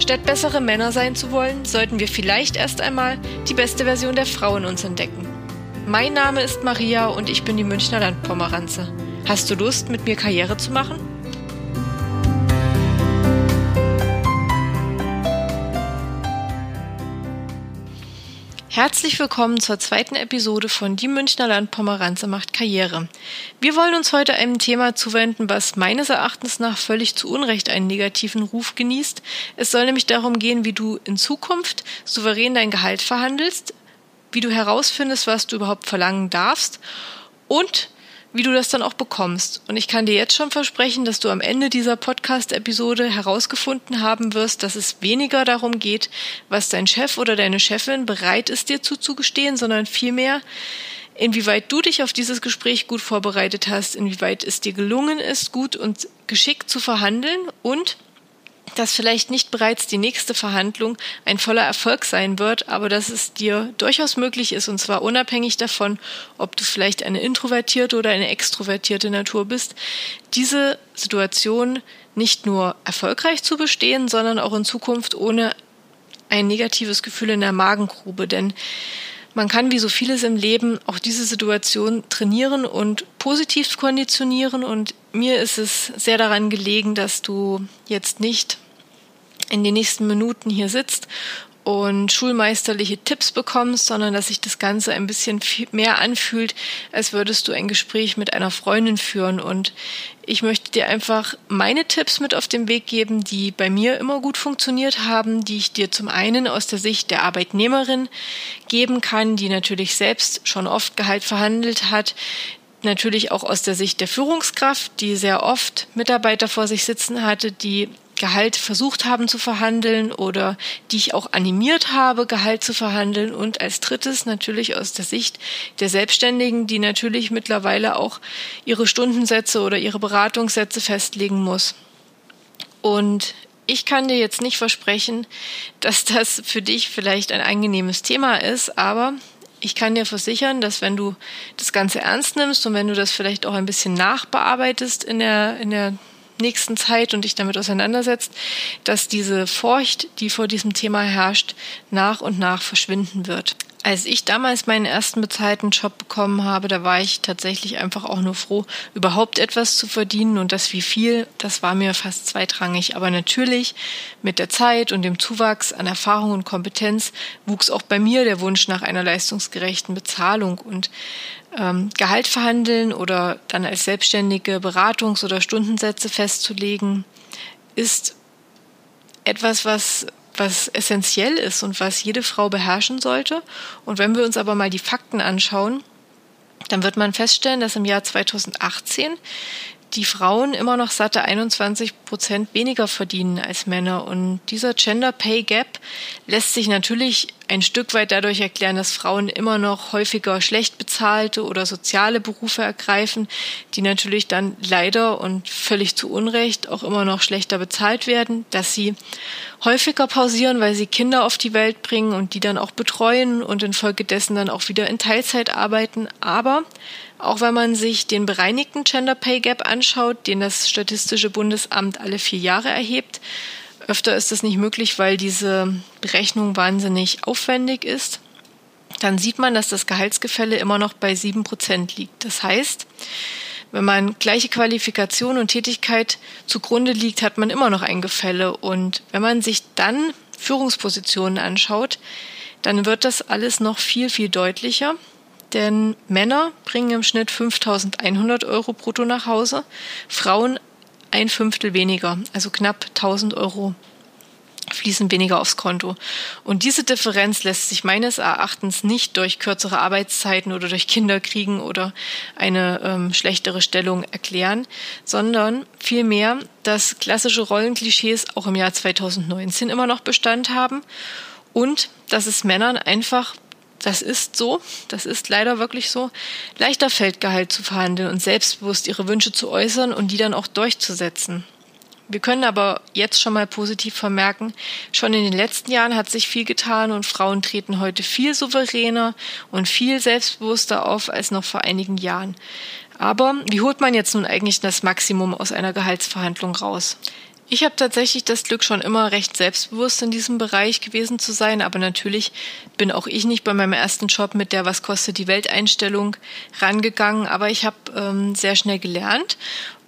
Statt bessere Männer sein zu wollen, sollten wir vielleicht erst einmal die beste Version der Frau in uns entdecken. Mein Name ist Maria und ich bin die Münchner Landpomeranze. Hast du Lust, mit mir Karriere zu machen? Herzlich willkommen zur zweiten Episode von Die Münchner Landpomeranze macht Karriere. Wir wollen uns heute einem Thema zuwenden, was meines Erachtens nach völlig zu Unrecht einen negativen Ruf genießt. Es soll nämlich darum gehen, wie du in Zukunft souverän dein Gehalt verhandelst, wie du herausfindest, was du überhaupt verlangen darfst und wie du das dann auch bekommst. Und ich kann dir jetzt schon versprechen, dass du am Ende dieser Podcast-Episode herausgefunden haben wirst, dass es weniger darum geht, was dein Chef oder deine Chefin bereit ist, dir zuzugestehen, sondern vielmehr, inwieweit du dich auf dieses Gespräch gut vorbereitet hast, inwieweit es dir gelungen ist, gut und geschickt zu verhandeln und dass vielleicht nicht bereits die nächste Verhandlung ein voller Erfolg sein wird, aber dass es dir durchaus möglich ist, und zwar unabhängig davon, ob du vielleicht eine introvertierte oder eine extrovertierte Natur bist, diese Situation nicht nur erfolgreich zu bestehen, sondern auch in Zukunft ohne ein negatives Gefühl in der Magengrube. Denn man kann wie so vieles im Leben auch diese Situation trainieren und positiv konditionieren. Und mir ist es sehr daran gelegen, dass du jetzt nicht in den nächsten Minuten hier sitzt und schulmeisterliche Tipps bekommst, sondern dass sich das Ganze ein bisschen mehr anfühlt, als würdest du ein Gespräch mit einer Freundin führen. Und ich möchte dir einfach meine Tipps mit auf den Weg geben, die bei mir immer gut funktioniert haben, die ich dir zum einen aus der Sicht der Arbeitnehmerin geben kann, die natürlich selbst schon oft Gehalt verhandelt hat, natürlich auch aus der Sicht der Führungskraft, die sehr oft Mitarbeiter vor sich sitzen hatte, die Gehalt versucht haben zu verhandeln oder die ich auch animiert habe, Gehalt zu verhandeln. Und als drittes natürlich aus der Sicht der Selbstständigen, die natürlich mittlerweile auch ihre Stundensätze oder ihre Beratungssätze festlegen muss. Und ich kann dir jetzt nicht versprechen, dass das für dich vielleicht ein angenehmes Thema ist, aber ich kann dir versichern, dass wenn du das Ganze ernst nimmst und wenn du das vielleicht auch ein bisschen nachbearbeitest in der, in der nächsten Zeit und dich damit auseinandersetzt, dass diese Furcht, die vor diesem Thema herrscht, nach und nach verschwinden wird. Als ich damals meinen ersten bezahlten Job bekommen habe, da war ich tatsächlich einfach auch nur froh, überhaupt etwas zu verdienen und das wie viel, das war mir fast zweitrangig. Aber natürlich mit der Zeit und dem Zuwachs an Erfahrung und Kompetenz wuchs auch bei mir der Wunsch nach einer leistungsgerechten Bezahlung und ähm, Gehalt verhandeln oder dann als selbstständige Beratungs- oder Stundensätze festzulegen, ist etwas, was was essentiell ist und was jede Frau beherrschen sollte. Und wenn wir uns aber mal die Fakten anschauen, dann wird man feststellen, dass im Jahr 2018 die Frauen immer noch satte 21 Prozent weniger verdienen als Männer. Und dieser Gender Pay Gap lässt sich natürlich ein Stück weit dadurch erklären, dass Frauen immer noch häufiger schlecht bezahlte oder soziale Berufe ergreifen, die natürlich dann leider und völlig zu Unrecht auch immer noch schlechter bezahlt werden, dass sie häufiger pausieren, weil sie Kinder auf die Welt bringen und die dann auch betreuen und infolgedessen dann auch wieder in Teilzeit arbeiten. Aber auch wenn man sich den bereinigten Gender Pay Gap anschaut, den das Statistische Bundesamt alle vier Jahre erhebt, öfter ist das nicht möglich, weil diese Berechnung wahnsinnig aufwendig ist, dann sieht man, dass das Gehaltsgefälle immer noch bei sieben Prozent liegt. Das heißt, wenn man gleiche Qualifikation und Tätigkeit zugrunde liegt, hat man immer noch ein Gefälle. Und wenn man sich dann Führungspositionen anschaut, dann wird das alles noch viel, viel deutlicher denn Männer bringen im Schnitt 5100 Euro brutto nach Hause, Frauen ein Fünftel weniger, also knapp 1000 Euro fließen weniger aufs Konto. Und diese Differenz lässt sich meines Erachtens nicht durch kürzere Arbeitszeiten oder durch Kinderkriegen oder eine ähm, schlechtere Stellung erklären, sondern vielmehr, dass klassische Rollenklischees auch im Jahr 2019 immer noch Bestand haben und dass es Männern einfach das ist so, das ist leider wirklich so, leichter fällt Gehalt zu verhandeln und selbstbewusst ihre Wünsche zu äußern und die dann auch durchzusetzen. Wir können aber jetzt schon mal positiv vermerken, schon in den letzten Jahren hat sich viel getan und Frauen treten heute viel souveräner und viel selbstbewusster auf als noch vor einigen Jahren. Aber wie holt man jetzt nun eigentlich das Maximum aus einer Gehaltsverhandlung raus? Ich habe tatsächlich das Glück, schon immer recht selbstbewusst in diesem Bereich gewesen zu sein, aber natürlich bin auch ich nicht bei meinem ersten Job mit der Was kostet die Welteinstellung rangegangen, aber ich habe ähm, sehr schnell gelernt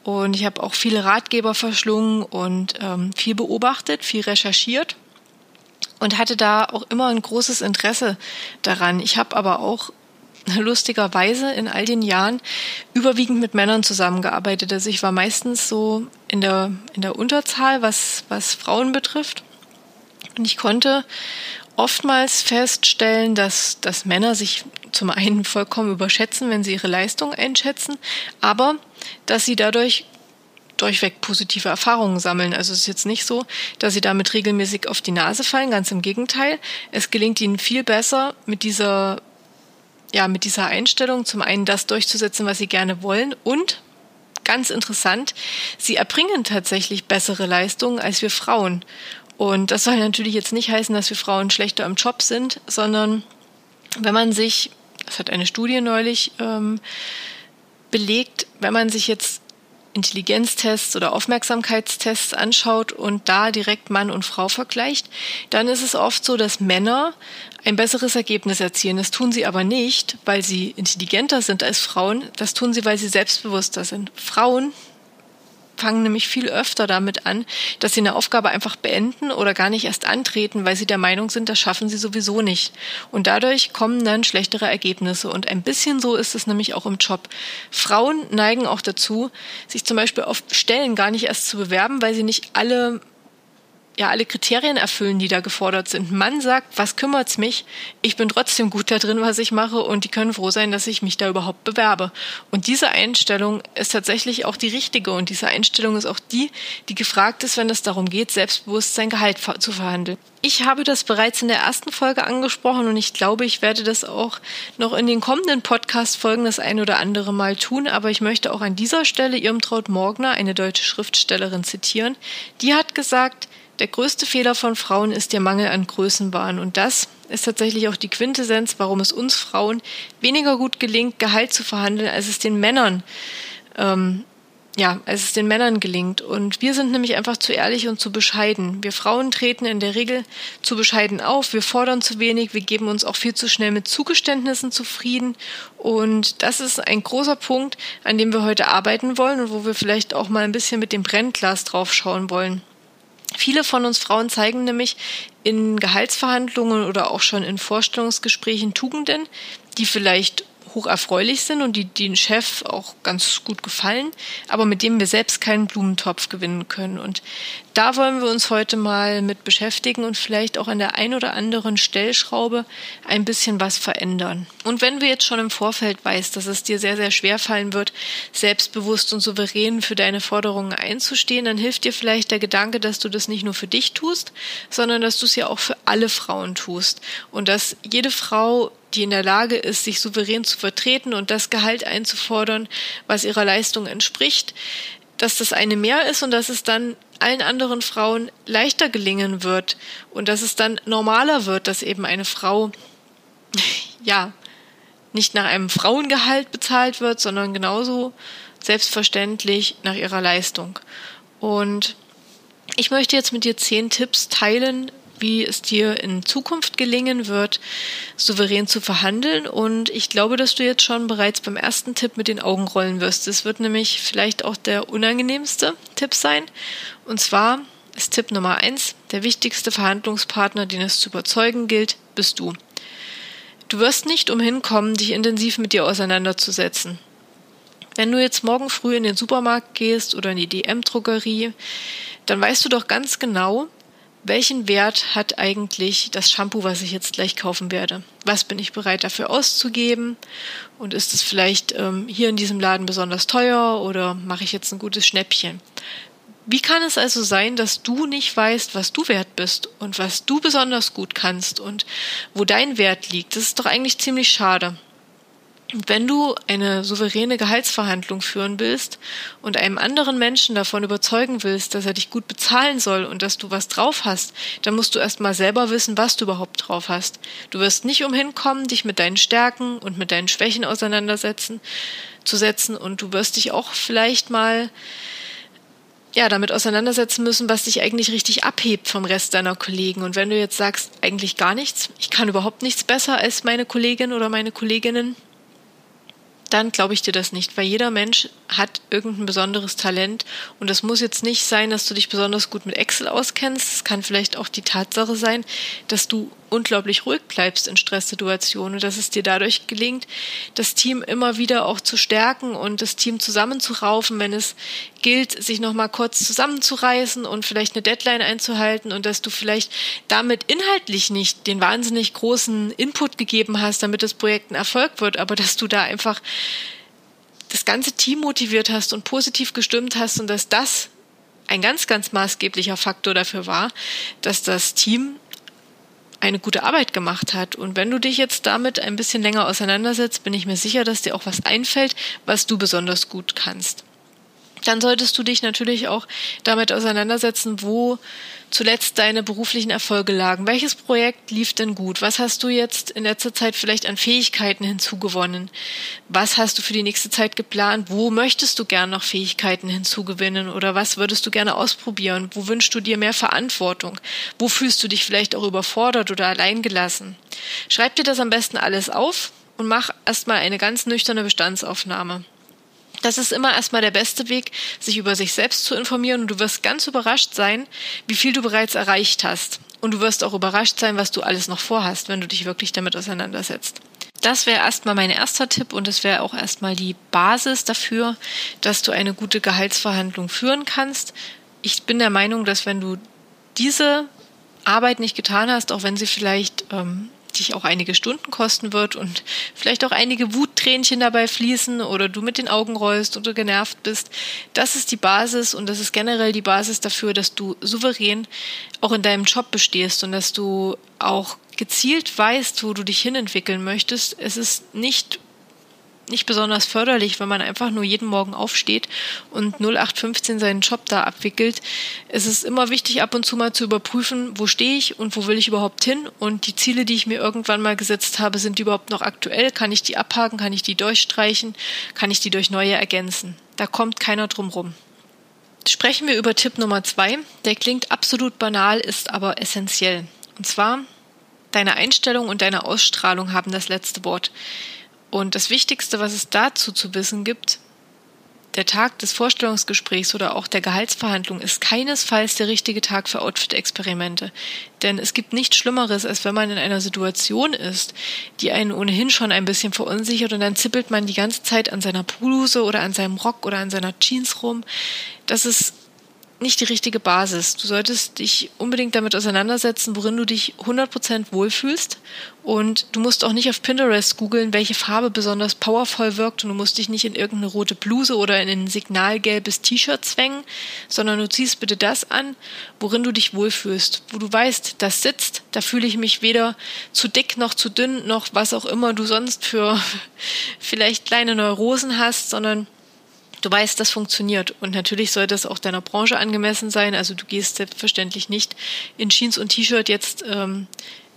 und ich habe auch viele Ratgeber verschlungen und ähm, viel beobachtet, viel recherchiert und hatte da auch immer ein großes Interesse daran. Ich habe aber auch lustigerweise in all den Jahren überwiegend mit Männern zusammengearbeitet. Also ich war meistens so in der, in der Unterzahl, was, was Frauen betrifft. Und ich konnte oftmals feststellen, dass, dass Männer sich zum einen vollkommen überschätzen, wenn sie ihre Leistung einschätzen, aber dass sie dadurch durchweg positive Erfahrungen sammeln. Also es ist jetzt nicht so, dass sie damit regelmäßig auf die Nase fallen, ganz im Gegenteil. Es gelingt ihnen viel besser mit dieser ja, mit dieser Einstellung zum einen das durchzusetzen, was sie gerne wollen und ganz interessant, sie erbringen tatsächlich bessere Leistungen als wir Frauen. Und das soll natürlich jetzt nicht heißen, dass wir Frauen schlechter im Job sind, sondern wenn man sich, das hat eine Studie neulich ähm, belegt, wenn man sich jetzt Intelligenztests oder Aufmerksamkeitstests anschaut und da direkt Mann und Frau vergleicht, dann ist es oft so, dass Männer ein besseres Ergebnis erzielen. Das tun sie aber nicht, weil sie intelligenter sind als Frauen. Das tun sie, weil sie selbstbewusster sind. Frauen fangen nämlich viel öfter damit an, dass sie eine Aufgabe einfach beenden oder gar nicht erst antreten, weil sie der Meinung sind, das schaffen sie sowieso nicht. Und dadurch kommen dann schlechtere Ergebnisse. Und ein bisschen so ist es nämlich auch im Job. Frauen neigen auch dazu, sich zum Beispiel auf Stellen gar nicht erst zu bewerben, weil sie nicht alle ja alle Kriterien erfüllen, die da gefordert sind. Mann sagt, was kümmert's mich? Ich bin trotzdem gut da drin, was ich mache und die können froh sein, dass ich mich da überhaupt bewerbe. Und diese Einstellung ist tatsächlich auch die richtige und diese Einstellung ist auch die, die gefragt ist, wenn es darum geht, selbstbewusst sein Gehalt zu verhandeln. Ich habe das bereits in der ersten Folge angesprochen und ich glaube, ich werde das auch noch in den kommenden Podcast-Folgen das ein oder andere Mal tun, aber ich möchte auch an dieser Stelle Irmtraut Morgner, eine deutsche Schriftstellerin, zitieren. Die hat gesagt, der größte Fehler von Frauen ist der Mangel an Größenwahn. Und das ist tatsächlich auch die Quintessenz, warum es uns Frauen weniger gut gelingt, Gehalt zu verhandeln, als es den Männern, ähm, ja, als es den Männern gelingt. Und wir sind nämlich einfach zu ehrlich und zu bescheiden. Wir Frauen treten in der Regel zu bescheiden auf. Wir fordern zu wenig. Wir geben uns auch viel zu schnell mit Zugeständnissen zufrieden. Und das ist ein großer Punkt, an dem wir heute arbeiten wollen und wo wir vielleicht auch mal ein bisschen mit dem Brennglas draufschauen wollen. Viele von uns Frauen zeigen nämlich in Gehaltsverhandlungen oder auch schon in Vorstellungsgesprächen Tugenden, die vielleicht hoch erfreulich sind und die den Chef auch ganz gut gefallen, aber mit dem wir selbst keinen Blumentopf gewinnen können. Und da wollen wir uns heute mal mit beschäftigen und vielleicht auch an der ein oder anderen Stellschraube ein bisschen was verändern. Und wenn du jetzt schon im Vorfeld weißt, dass es dir sehr, sehr schwer fallen wird, selbstbewusst und souverän für deine Forderungen einzustehen, dann hilft dir vielleicht der Gedanke, dass du das nicht nur für dich tust, sondern dass du es ja auch für alle Frauen tust. Und dass jede Frau die in der Lage ist, sich souverän zu vertreten und das Gehalt einzufordern, was ihrer Leistung entspricht, dass das eine mehr ist und dass es dann allen anderen Frauen leichter gelingen wird und dass es dann normaler wird, dass eben eine Frau, ja, nicht nach einem Frauengehalt bezahlt wird, sondern genauso selbstverständlich nach ihrer Leistung. Und ich möchte jetzt mit dir zehn Tipps teilen, wie es dir in Zukunft gelingen wird, souverän zu verhandeln. Und ich glaube, dass du jetzt schon bereits beim ersten Tipp mit den Augen rollen wirst. Es wird nämlich vielleicht auch der unangenehmste Tipp sein. Und zwar ist Tipp Nummer eins, der wichtigste Verhandlungspartner, den es zu überzeugen gilt, bist du. Du wirst nicht umhin kommen, dich intensiv mit dir auseinanderzusetzen. Wenn du jetzt morgen früh in den Supermarkt gehst oder in die DM-Drogerie, dann weißt du doch ganz genau, welchen Wert hat eigentlich das Shampoo, was ich jetzt gleich kaufen werde? Was bin ich bereit dafür auszugeben? Und ist es vielleicht ähm, hier in diesem Laden besonders teuer oder mache ich jetzt ein gutes Schnäppchen? Wie kann es also sein, dass du nicht weißt, was du wert bist und was du besonders gut kannst und wo dein Wert liegt? Das ist doch eigentlich ziemlich schade. Wenn du eine souveräne Gehaltsverhandlung führen willst und einem anderen Menschen davon überzeugen willst, dass er dich gut bezahlen soll und dass du was drauf hast, dann musst du erstmal selber wissen, was du überhaupt drauf hast. Du wirst nicht umhin kommen, dich mit deinen Stärken und mit deinen Schwächen auseinandersetzen, zu setzen und du wirst dich auch vielleicht mal ja, damit auseinandersetzen müssen, was dich eigentlich richtig abhebt vom Rest deiner Kollegen. Und wenn du jetzt sagst, eigentlich gar nichts, ich kann überhaupt nichts besser als meine Kollegin oder meine Kolleginnen, dann glaube ich dir das nicht, weil jeder Mensch hat irgendein besonderes Talent und es muss jetzt nicht sein, dass du dich besonders gut mit Excel auskennst. Es kann vielleicht auch die Tatsache sein, dass du unglaublich ruhig bleibst in Stresssituationen und dass es dir dadurch gelingt, das Team immer wieder auch zu stärken und das Team zusammenzuraufen, wenn es gilt, sich nochmal kurz zusammenzureißen und vielleicht eine Deadline einzuhalten und dass du vielleicht damit inhaltlich nicht den wahnsinnig großen Input gegeben hast, damit das Projekt ein Erfolg wird, aber dass du da einfach das ganze Team motiviert hast und positiv gestimmt hast und dass das ein ganz, ganz maßgeblicher Faktor dafür war, dass das Team eine gute Arbeit gemacht hat. Und wenn du dich jetzt damit ein bisschen länger auseinandersetzt, bin ich mir sicher, dass dir auch was einfällt, was du besonders gut kannst dann solltest du dich natürlich auch damit auseinandersetzen, wo zuletzt deine beruflichen Erfolge lagen. Welches Projekt lief denn gut? Was hast du jetzt in letzter Zeit vielleicht an Fähigkeiten hinzugewonnen? Was hast du für die nächste Zeit geplant? Wo möchtest du gern noch Fähigkeiten hinzugewinnen? Oder was würdest du gerne ausprobieren? Wo wünschst du dir mehr Verantwortung? Wo fühlst du dich vielleicht auch überfordert oder alleingelassen? Schreib dir das am besten alles auf und mach erstmal eine ganz nüchterne Bestandsaufnahme. Das ist immer erstmal der beste Weg, sich über sich selbst zu informieren und du wirst ganz überrascht sein, wie viel du bereits erreicht hast. Und du wirst auch überrascht sein, was du alles noch vorhast, wenn du dich wirklich damit auseinandersetzt. Das wäre erstmal mein erster Tipp und es wäre auch erstmal die Basis dafür, dass du eine gute Gehaltsverhandlung führen kannst. Ich bin der Meinung, dass wenn du diese Arbeit nicht getan hast, auch wenn sie vielleicht ähm, dich auch einige Stunden kosten wird und vielleicht auch einige Wuttränchen dabei fließen oder du mit den Augen rollst oder genervt bist. Das ist die Basis und das ist generell die Basis dafür, dass du souverän auch in deinem Job bestehst und dass du auch gezielt weißt, wo du dich hinentwickeln möchtest. Es ist nicht nicht besonders förderlich, wenn man einfach nur jeden Morgen aufsteht und 0815 seinen Job da abwickelt. Es ist immer wichtig, ab und zu mal zu überprüfen, wo stehe ich und wo will ich überhaupt hin und die Ziele, die ich mir irgendwann mal gesetzt habe, sind die überhaupt noch aktuell? Kann ich die abhaken? Kann ich die durchstreichen? Kann ich die durch neue ergänzen? Da kommt keiner drum rum. Sprechen wir über Tipp Nummer zwei. Der klingt absolut banal, ist aber essentiell. Und zwar, deine Einstellung und deine Ausstrahlung haben das letzte Wort. Und das Wichtigste, was es dazu zu wissen gibt, der Tag des Vorstellungsgesprächs oder auch der Gehaltsverhandlung ist keinesfalls der richtige Tag für Outfit-Experimente. Denn es gibt nichts Schlimmeres, als wenn man in einer Situation ist, die einen ohnehin schon ein bisschen verunsichert und dann zippelt man die ganze Zeit an seiner Bluse oder an seinem Rock oder an seiner Jeans rum. Das ist nicht die richtige Basis. Du solltest dich unbedingt damit auseinandersetzen, worin du dich 100% wohlfühlst. Und du musst auch nicht auf Pinterest googeln, welche Farbe besonders powervoll wirkt. Und du musst dich nicht in irgendeine rote Bluse oder in ein signalgelbes T-Shirt zwängen, sondern du ziehst bitte das an, worin du dich wohlfühlst. Wo du weißt, das sitzt, da fühle ich mich weder zu dick noch zu dünn noch was auch immer du sonst für vielleicht kleine Neurosen hast, sondern du weißt, das funktioniert. Und natürlich sollte es auch deiner Branche angemessen sein. Also du gehst selbstverständlich nicht in Jeans und T-Shirt jetzt ähm,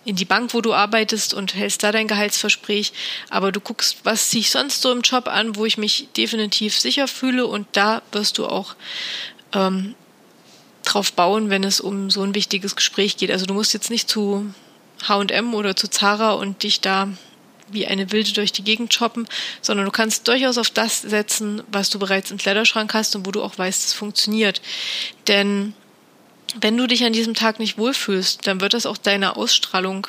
in die Bank, wo du arbeitest und hältst da dein Gehaltsversprech. Aber du guckst, was ziehe ich sonst so im Job an, wo ich mich definitiv sicher fühle. Und da wirst du auch ähm, drauf bauen, wenn es um so ein wichtiges Gespräch geht. Also du musst jetzt nicht zu H&M oder zu Zara und dich da wie eine Wilde durch die Gegend shoppen, sondern du kannst durchaus auf das setzen, was du bereits im Kleiderschrank hast und wo du auch weißt, es funktioniert. Denn wenn du dich an diesem Tag nicht wohlfühlst, dann wird das auch deine Ausstrahlung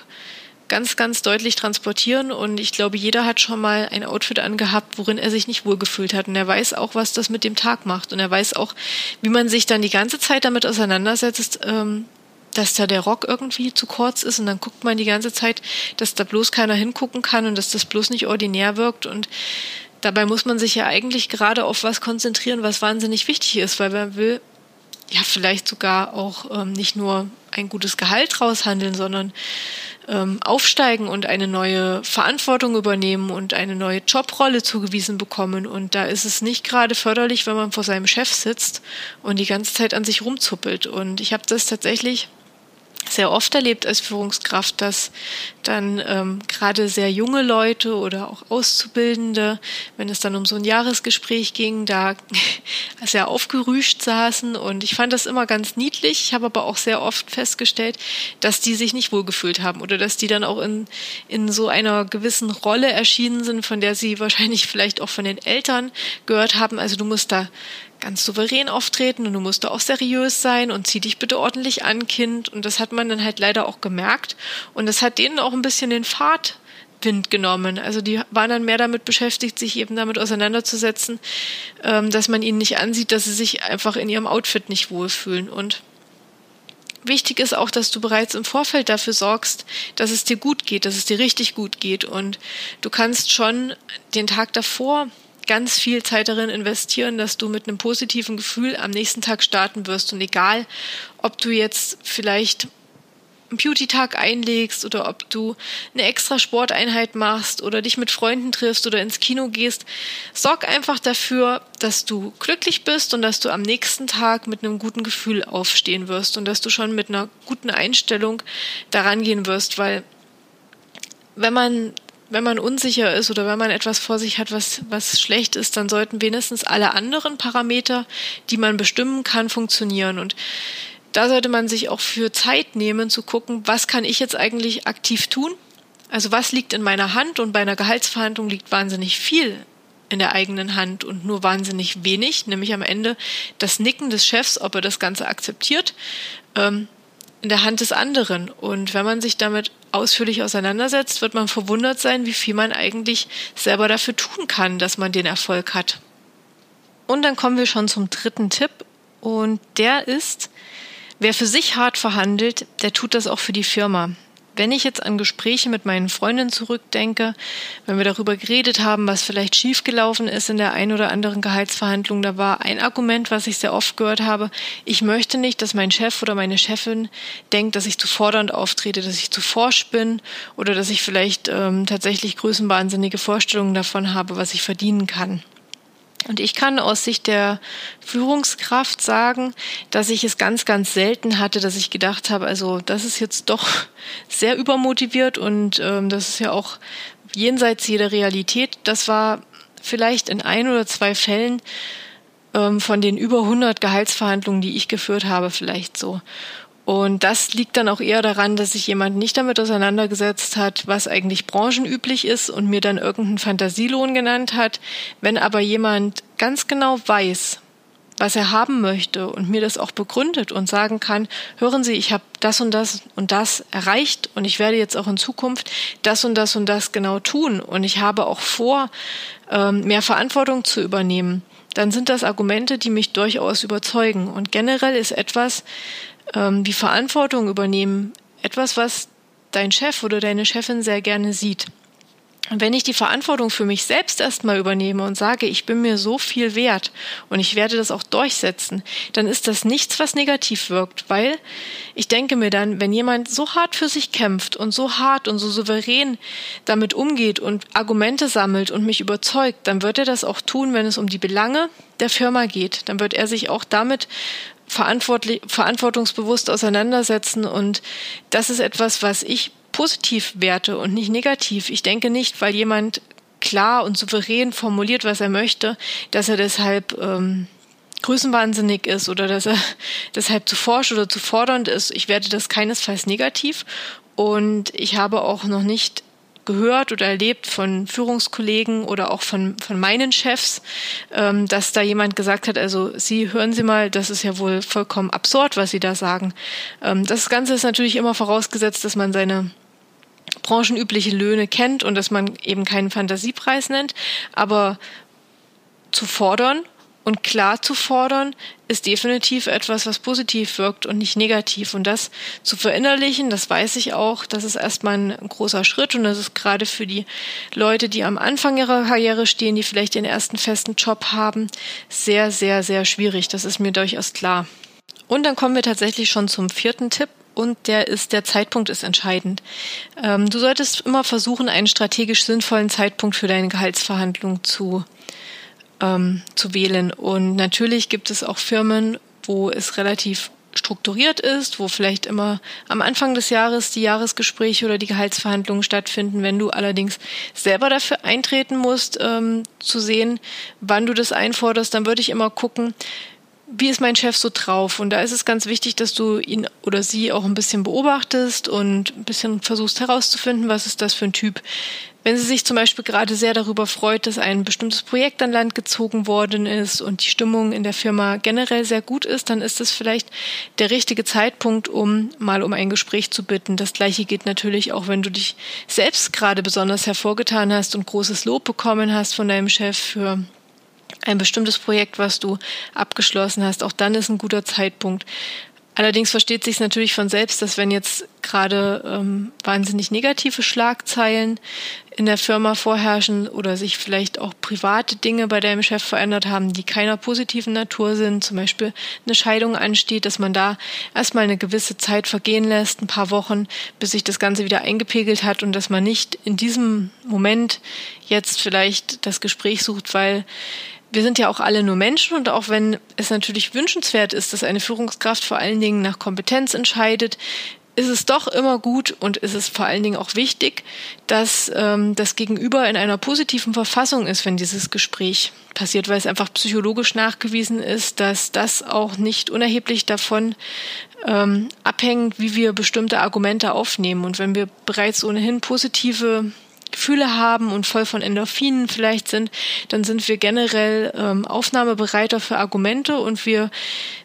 ganz, ganz deutlich transportieren. Und ich glaube, jeder hat schon mal ein Outfit angehabt, worin er sich nicht wohlgefühlt hat. Und er weiß auch, was das mit dem Tag macht. Und er weiß auch, wie man sich dann die ganze Zeit damit auseinandersetzt, ähm, dass da der Rock irgendwie zu kurz ist und dann guckt man die ganze Zeit, dass da bloß keiner hingucken kann und dass das bloß nicht ordinär wirkt und dabei muss man sich ja eigentlich gerade auf was konzentrieren, was wahnsinnig wichtig ist, weil man will ja vielleicht sogar auch ähm, nicht nur ein gutes Gehalt raushandeln, sondern ähm, aufsteigen und eine neue Verantwortung übernehmen und eine neue Jobrolle zugewiesen bekommen. Und da ist es nicht gerade förderlich, wenn man vor seinem Chef sitzt und die ganze Zeit an sich rumzuppelt. Und ich habe das tatsächlich sehr oft erlebt als Führungskraft, dass dann ähm, gerade sehr junge Leute oder auch Auszubildende, wenn es dann um so ein Jahresgespräch ging, da sehr aufgerüscht saßen und ich fand das immer ganz niedlich. Ich habe aber auch sehr oft festgestellt, dass die sich nicht wohlgefühlt haben oder dass die dann auch in, in so einer gewissen Rolle erschienen sind, von der sie wahrscheinlich vielleicht auch von den Eltern gehört haben. Also du musst da ganz souverän auftreten und du musst auch seriös sein und zieh dich bitte ordentlich an, Kind. Und das hat man dann halt leider auch gemerkt. Und das hat denen auch ein bisschen den Fahrtwind genommen. Also die waren dann mehr damit beschäftigt, sich eben damit auseinanderzusetzen, ähm, dass man ihnen nicht ansieht, dass sie sich einfach in ihrem Outfit nicht wohlfühlen. Und wichtig ist auch, dass du bereits im Vorfeld dafür sorgst, dass es dir gut geht, dass es dir richtig gut geht. Und du kannst schon den Tag davor ganz viel Zeit darin investieren, dass du mit einem positiven Gefühl am nächsten Tag starten wirst. Und egal, ob du jetzt vielleicht einen Beauty-Tag einlegst oder ob du eine extra Sporteinheit machst oder dich mit Freunden triffst oder ins Kino gehst, sorg einfach dafür, dass du glücklich bist und dass du am nächsten Tag mit einem guten Gefühl aufstehen wirst und dass du schon mit einer guten Einstellung daran gehen wirst, weil wenn man wenn man unsicher ist oder wenn man etwas vor sich hat, was, was schlecht ist, dann sollten wenigstens alle anderen Parameter, die man bestimmen kann, funktionieren. Und da sollte man sich auch für Zeit nehmen, zu gucken, was kann ich jetzt eigentlich aktiv tun? Also was liegt in meiner Hand? Und bei einer Gehaltsverhandlung liegt wahnsinnig viel in der eigenen Hand und nur wahnsinnig wenig, nämlich am Ende das Nicken des Chefs, ob er das Ganze akzeptiert. Ähm, in der Hand des anderen. Und wenn man sich damit ausführlich auseinandersetzt, wird man verwundert sein, wie viel man eigentlich selber dafür tun kann, dass man den Erfolg hat. Und dann kommen wir schon zum dritten Tipp. Und der ist, wer für sich hart verhandelt, der tut das auch für die Firma wenn ich jetzt an Gespräche mit meinen Freundinnen zurückdenke, wenn wir darüber geredet haben, was vielleicht schiefgelaufen ist in der ein oder anderen Gehaltsverhandlung, da war ein Argument, was ich sehr oft gehört habe, ich möchte nicht, dass mein Chef oder meine Chefin denkt, dass ich zu fordernd auftrete, dass ich zu forsch bin oder dass ich vielleicht ähm, tatsächlich größenwahnsinnige Vorstellungen davon habe, was ich verdienen kann. Und ich kann aus Sicht der Führungskraft sagen, dass ich es ganz, ganz selten hatte, dass ich gedacht habe, also das ist jetzt doch sehr übermotiviert und ähm, das ist ja auch jenseits jeder Realität. Das war vielleicht in ein oder zwei Fällen ähm, von den über 100 Gehaltsverhandlungen, die ich geführt habe, vielleicht so. Und das liegt dann auch eher daran, dass sich jemand nicht damit auseinandergesetzt hat, was eigentlich branchenüblich ist und mir dann irgendeinen Fantasielohn genannt hat. Wenn aber jemand ganz genau weiß, was er haben möchte und mir das auch begründet und sagen kann, hören Sie, ich habe das und das und das erreicht und ich werde jetzt auch in Zukunft das und das und das genau tun und ich habe auch vor, ähm, mehr Verantwortung zu übernehmen, dann sind das Argumente, die mich durchaus überzeugen. Und generell ist etwas, ähm, die Verantwortung übernehmen, etwas, was dein Chef oder deine Chefin sehr gerne sieht. Und wenn ich die Verantwortung für mich selbst erstmal übernehme und sage, ich bin mir so viel wert und ich werde das auch durchsetzen, dann ist das nichts, was negativ wirkt, weil ich denke mir dann, wenn jemand so hart für sich kämpft und so hart und so souverän damit umgeht und Argumente sammelt und mich überzeugt, dann wird er das auch tun, wenn es um die Belange der Firma geht. Dann wird er sich auch damit verantwortlich, verantwortungsbewusst auseinandersetzen. Und das ist etwas, was ich positiv werte und nicht negativ. Ich denke nicht, weil jemand klar und souverän formuliert, was er möchte, dass er deshalb ähm, größenwahnsinnig ist oder dass er deshalb zu forsch oder zu fordernd ist. Ich werde das keinesfalls negativ. Und ich habe auch noch nicht gehört oder erlebt von Führungskollegen oder auch von, von meinen Chefs, ähm, dass da jemand gesagt hat, also Sie hören Sie mal, das ist ja wohl vollkommen absurd, was Sie da sagen. Ähm, das Ganze ist natürlich immer vorausgesetzt, dass man seine branchenübliche Löhne kennt und dass man eben keinen Fantasiepreis nennt, aber zu fordern und klar zu fordern, ist definitiv etwas, was positiv wirkt und nicht negativ. Und das zu verinnerlichen, das weiß ich auch, das ist erstmal ein großer Schritt und das ist gerade für die Leute, die am Anfang ihrer Karriere stehen, die vielleicht den ersten festen Job haben, sehr, sehr, sehr schwierig. Das ist mir durchaus klar. Und dann kommen wir tatsächlich schon zum vierten Tipp und der ist, der Zeitpunkt ist entscheidend. Ähm, du solltest immer versuchen, einen strategisch sinnvollen Zeitpunkt für deine Gehaltsverhandlung zu, ähm, zu wählen. Und natürlich gibt es auch Firmen, wo es relativ strukturiert ist, wo vielleicht immer am Anfang des Jahres die Jahresgespräche oder die Gehaltsverhandlungen stattfinden. Wenn du allerdings selber dafür eintreten musst, ähm, zu sehen, wann du das einforderst, dann würde ich immer gucken, wie ist mein Chef so drauf? Und da ist es ganz wichtig, dass du ihn oder sie auch ein bisschen beobachtest und ein bisschen versuchst herauszufinden, was ist das für ein Typ. Wenn sie sich zum Beispiel gerade sehr darüber freut, dass ein bestimmtes Projekt an Land gezogen worden ist und die Stimmung in der Firma generell sehr gut ist, dann ist es vielleicht der richtige Zeitpunkt, um mal um ein Gespräch zu bitten. Das gleiche geht natürlich auch, wenn du dich selbst gerade besonders hervorgetan hast und großes Lob bekommen hast von deinem Chef für ein bestimmtes Projekt, was du abgeschlossen hast, auch dann ist ein guter Zeitpunkt. Allerdings versteht sich natürlich von selbst, dass wenn jetzt gerade ähm, wahnsinnig negative Schlagzeilen in der Firma vorherrschen oder sich vielleicht auch private Dinge bei deinem Chef verändert haben, die keiner positiven Natur sind, zum Beispiel eine Scheidung ansteht, dass man da erstmal eine gewisse Zeit vergehen lässt, ein paar Wochen, bis sich das Ganze wieder eingepegelt hat und dass man nicht in diesem Moment jetzt vielleicht das Gespräch sucht, weil wir sind ja auch alle nur Menschen und auch wenn es natürlich wünschenswert ist, dass eine Führungskraft vor allen Dingen nach Kompetenz entscheidet, ist es doch immer gut und ist es vor allen Dingen auch wichtig, dass ähm, das Gegenüber in einer positiven Verfassung ist, wenn dieses Gespräch passiert, weil es einfach psychologisch nachgewiesen ist, dass das auch nicht unerheblich davon ähm, abhängt, wie wir bestimmte Argumente aufnehmen. Und wenn wir bereits ohnehin positive Gefühle haben und voll von Endorphinen vielleicht sind, dann sind wir generell ähm, aufnahmebereiter für Argumente und wir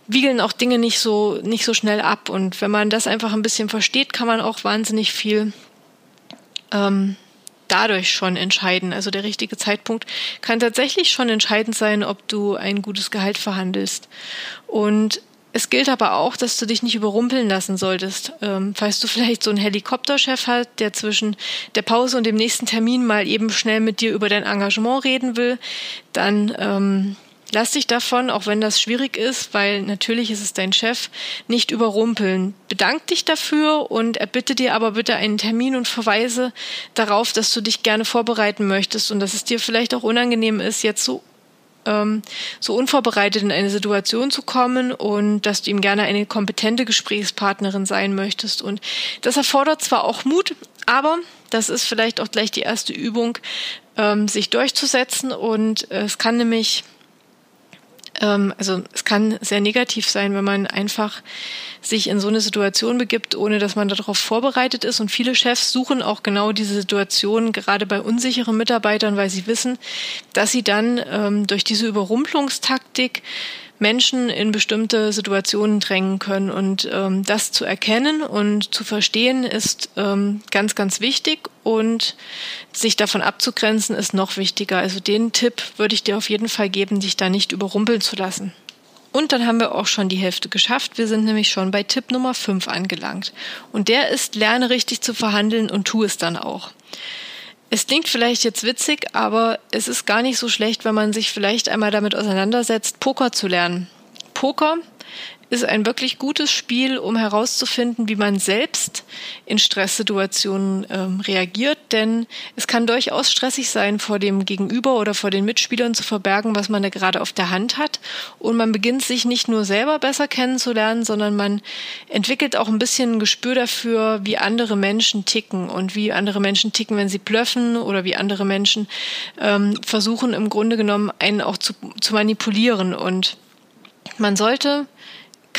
wiegeln auch Dinge nicht so nicht so schnell ab. Und wenn man das einfach ein bisschen versteht, kann man auch wahnsinnig viel ähm, dadurch schon entscheiden. Also der richtige Zeitpunkt kann tatsächlich schon entscheidend sein, ob du ein gutes Gehalt verhandelst. Und es gilt aber auch, dass du dich nicht überrumpeln lassen solltest. Ähm, falls du vielleicht so einen Helikopterchef hast, der zwischen der Pause und dem nächsten Termin mal eben schnell mit dir über dein Engagement reden will, dann ähm, lass dich davon, auch wenn das schwierig ist, weil natürlich ist es dein Chef, nicht überrumpeln. Bedank dich dafür und erbitte dir aber bitte einen Termin und verweise darauf, dass du dich gerne vorbereiten möchtest und dass es dir vielleicht auch unangenehm ist, jetzt so ähm, so unvorbereitet in eine Situation zu kommen und dass du ihm gerne eine kompetente Gesprächspartnerin sein möchtest. Und das erfordert zwar auch Mut, aber das ist vielleicht auch gleich die erste Übung, ähm, sich durchzusetzen. Und äh, es kann nämlich also es kann sehr negativ sein, wenn man einfach sich in so eine Situation begibt, ohne dass man darauf vorbereitet ist. Und viele Chefs suchen auch genau diese Situation, gerade bei unsicheren Mitarbeitern, weil sie wissen, dass sie dann ähm, durch diese Überrumpelungstaktik Menschen in bestimmte Situationen drängen können. Und ähm, das zu erkennen und zu verstehen ist ähm, ganz, ganz wichtig. Und sich davon abzugrenzen ist noch wichtiger. Also den Tipp würde ich dir auf jeden Fall geben, dich da nicht überrumpeln zu lassen. Und dann haben wir auch schon die Hälfte geschafft. Wir sind nämlich schon bei Tipp Nummer 5 angelangt. Und der ist, lerne richtig zu verhandeln und tu es dann auch. Es klingt vielleicht jetzt witzig, aber es ist gar nicht so schlecht, wenn man sich vielleicht einmal damit auseinandersetzt, Poker zu lernen. Poker ist ein wirklich gutes Spiel, um herauszufinden, wie man selbst in Stresssituationen ähm, reagiert. Denn es kann durchaus stressig sein, vor dem Gegenüber oder vor den Mitspielern zu verbergen, was man da gerade auf der Hand hat. Und man beginnt sich nicht nur selber besser kennenzulernen, sondern man entwickelt auch ein bisschen ein Gespür dafür, wie andere Menschen ticken und wie andere Menschen ticken, wenn sie blöffen oder wie andere Menschen ähm, versuchen, im Grunde genommen einen auch zu, zu manipulieren. Und man sollte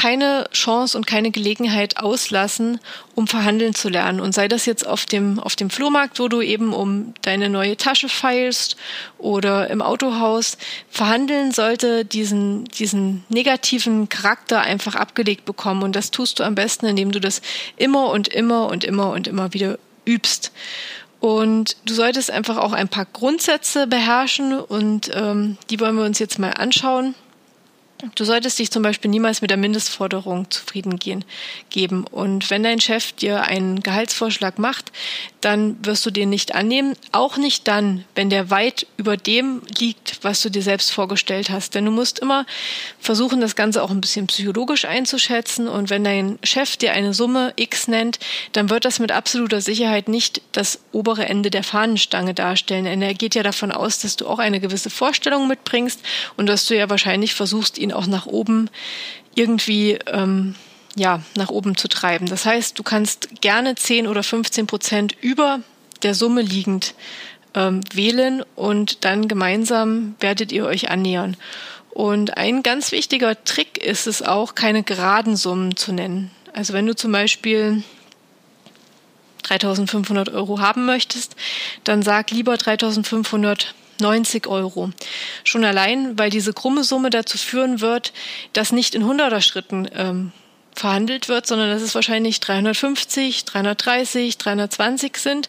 keine Chance und keine Gelegenheit auslassen, um verhandeln zu lernen. Und sei das jetzt auf dem, auf dem Flohmarkt, wo du eben um deine neue Tasche feilst oder im Autohaus. Verhandeln sollte diesen, diesen negativen Charakter einfach abgelegt bekommen. Und das tust du am besten, indem du das immer und immer und immer und immer wieder übst. Und du solltest einfach auch ein paar Grundsätze beherrschen und ähm, die wollen wir uns jetzt mal anschauen. Du solltest dich zum Beispiel niemals mit der Mindestforderung zufrieden gehen, geben. Und wenn dein Chef dir einen Gehaltsvorschlag macht, dann wirst du den nicht annehmen. Auch nicht dann, wenn der weit über dem liegt, was du dir selbst vorgestellt hast. Denn du musst immer versuchen, das Ganze auch ein bisschen psychologisch einzuschätzen. Und wenn dein Chef dir eine Summe X nennt, dann wird das mit absoluter Sicherheit nicht das obere Ende der Fahnenstange darstellen. Denn er geht ja davon aus, dass du auch eine gewisse Vorstellung mitbringst und dass du ja wahrscheinlich versuchst, ihn auch nach oben irgendwie ähm, ja nach oben zu treiben. Das heißt, du kannst gerne 10 oder 15 Prozent über der Summe liegend ähm, wählen und dann gemeinsam werdet ihr euch annähern. Und ein ganz wichtiger Trick ist es auch, keine geraden Summen zu nennen. Also wenn du zum Beispiel 3500 Euro haben möchtest, dann sag lieber 3500 90 Euro. Schon allein, weil diese krumme Summe dazu führen wird, dass nicht in hunderter Schritten ähm, verhandelt wird, sondern dass es wahrscheinlich 350, 330, 320 sind.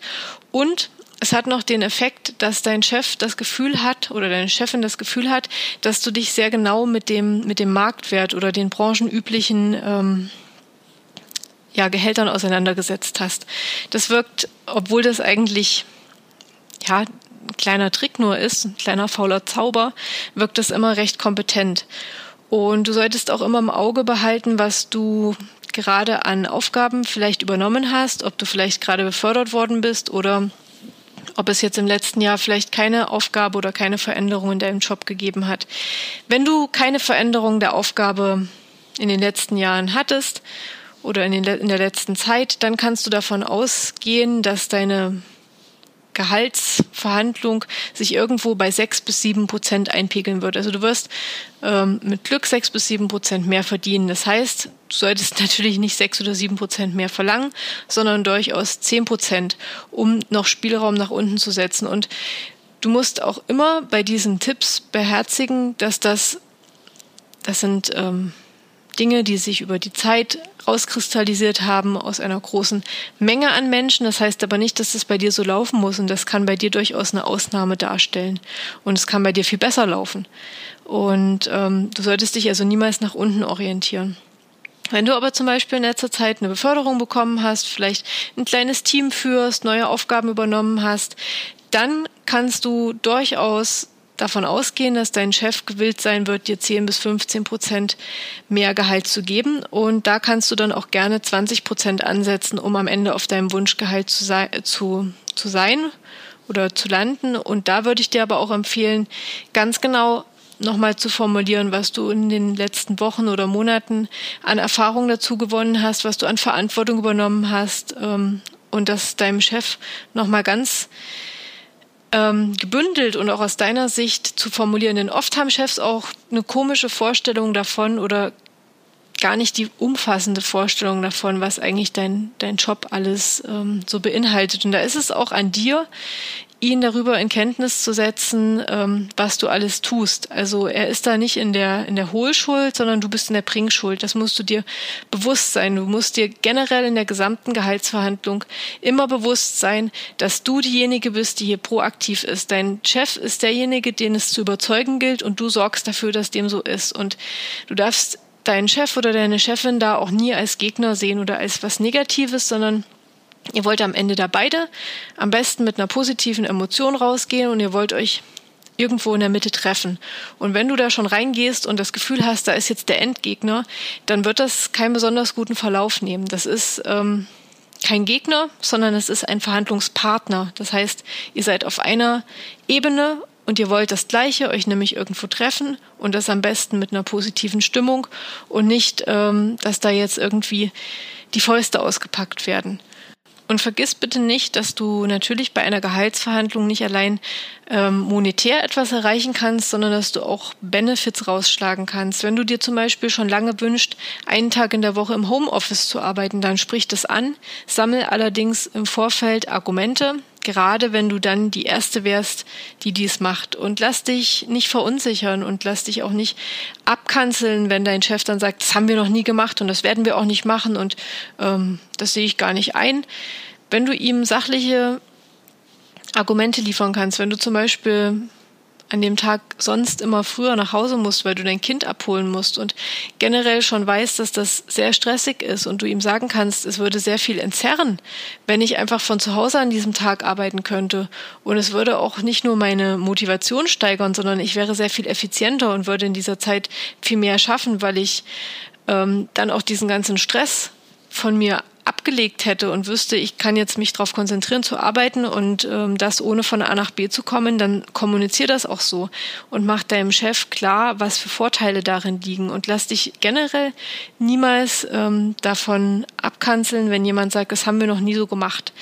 Und es hat noch den Effekt, dass dein Chef das Gefühl hat oder deine Chefin das Gefühl hat, dass du dich sehr genau mit dem, mit dem Marktwert oder den branchenüblichen ähm, ja, Gehältern auseinandergesetzt hast. Das wirkt, obwohl das eigentlich ja, kleiner Trick nur ist, ein kleiner fauler Zauber, wirkt das immer recht kompetent. Und du solltest auch immer im Auge behalten, was du gerade an Aufgaben vielleicht übernommen hast, ob du vielleicht gerade befördert worden bist oder ob es jetzt im letzten Jahr vielleicht keine Aufgabe oder keine Veränderung in deinem Job gegeben hat. Wenn du keine Veränderung der Aufgabe in den letzten Jahren hattest oder in, den, in der letzten Zeit, dann kannst du davon ausgehen, dass deine Gehaltsverhandlung sich irgendwo bei sechs bis sieben Prozent einpegeln wird. Also du wirst ähm, mit Glück sechs bis sieben Prozent mehr verdienen. Das heißt, du solltest natürlich nicht sechs oder sieben Prozent mehr verlangen, sondern durchaus zehn Prozent, um noch Spielraum nach unten zu setzen. Und du musst auch immer bei diesen Tipps beherzigen, dass das, das sind ähm, Dinge, die sich über die Zeit rauskristallisiert haben aus einer großen Menge an Menschen. Das heißt aber nicht, dass es bei dir so laufen muss und das kann bei dir durchaus eine Ausnahme darstellen und es kann bei dir viel besser laufen. Und ähm, du solltest dich also niemals nach unten orientieren. Wenn du aber zum Beispiel in letzter Zeit eine Beförderung bekommen hast, vielleicht ein kleines Team führst, neue Aufgaben übernommen hast, dann kannst du durchaus davon ausgehen, dass dein Chef gewillt sein wird, dir 10 bis 15 Prozent mehr Gehalt zu geben. Und da kannst du dann auch gerne 20 Prozent ansetzen, um am Ende auf deinem Wunschgehalt zu, sei, zu, zu sein oder zu landen. Und da würde ich dir aber auch empfehlen, ganz genau nochmal zu formulieren, was du in den letzten Wochen oder Monaten an Erfahrung dazu gewonnen hast, was du an Verantwortung übernommen hast ähm, und das deinem Chef nochmal ganz ähm, gebündelt und auch aus deiner Sicht zu formulieren. Denn oft haben Chefs auch eine komische Vorstellung davon oder gar nicht die umfassende Vorstellung davon, was eigentlich dein, dein Job alles ähm, so beinhaltet. Und da ist es auch an dir, ihn darüber in Kenntnis zu setzen, ähm, was du alles tust. Also er ist da nicht in der, in der Hohlschuld, sondern du bist in der Bringschuld. Das musst du dir bewusst sein. Du musst dir generell in der gesamten Gehaltsverhandlung immer bewusst sein, dass du diejenige bist, die hier proaktiv ist. Dein Chef ist derjenige, den es zu überzeugen gilt und du sorgst dafür, dass dem so ist. Und du darfst deinen Chef oder deine Chefin da auch nie als Gegner sehen oder als was Negatives, sondern Ihr wollt am Ende da beide am besten mit einer positiven Emotion rausgehen und ihr wollt euch irgendwo in der Mitte treffen. Und wenn du da schon reingehst und das Gefühl hast, da ist jetzt der Endgegner, dann wird das keinen besonders guten Verlauf nehmen. Das ist ähm, kein Gegner, sondern es ist ein Verhandlungspartner. Das heißt, ihr seid auf einer Ebene und ihr wollt das Gleiche, euch nämlich irgendwo treffen und das am besten mit einer positiven Stimmung und nicht, ähm, dass da jetzt irgendwie die Fäuste ausgepackt werden. Und vergiss bitte nicht, dass du natürlich bei einer Gehaltsverhandlung nicht allein ähm, monetär etwas erreichen kannst, sondern dass du auch Benefits rausschlagen kannst. Wenn du dir zum Beispiel schon lange wünscht, einen Tag in der Woche im Homeoffice zu arbeiten, dann sprich das an, sammel allerdings im Vorfeld Argumente, gerade wenn du dann die Erste wärst, die dies macht. Und lass dich nicht verunsichern und lass dich auch nicht abkanzeln, wenn dein Chef dann sagt, das haben wir noch nie gemacht und das werden wir auch nicht machen und ähm, das sehe ich gar nicht ein. Wenn du ihm sachliche Argumente liefern kannst, wenn du zum Beispiel an dem Tag sonst immer früher nach Hause musst, weil du dein Kind abholen musst und generell schon weißt, dass das sehr stressig ist und du ihm sagen kannst, es würde sehr viel entzerren, wenn ich einfach von zu Hause an diesem Tag arbeiten könnte. Und es würde auch nicht nur meine Motivation steigern, sondern ich wäre sehr viel effizienter und würde in dieser Zeit viel mehr schaffen, weil ich ähm, dann auch diesen ganzen Stress von mir abgelegt hätte und wüsste, ich kann jetzt mich darauf konzentrieren zu arbeiten und ähm, das ohne von A nach B zu kommen, dann kommunizier das auch so und mach deinem Chef klar, was für Vorteile darin liegen und lass dich generell niemals ähm, davon abkanzeln, wenn jemand sagt, das haben wir noch nie so gemacht.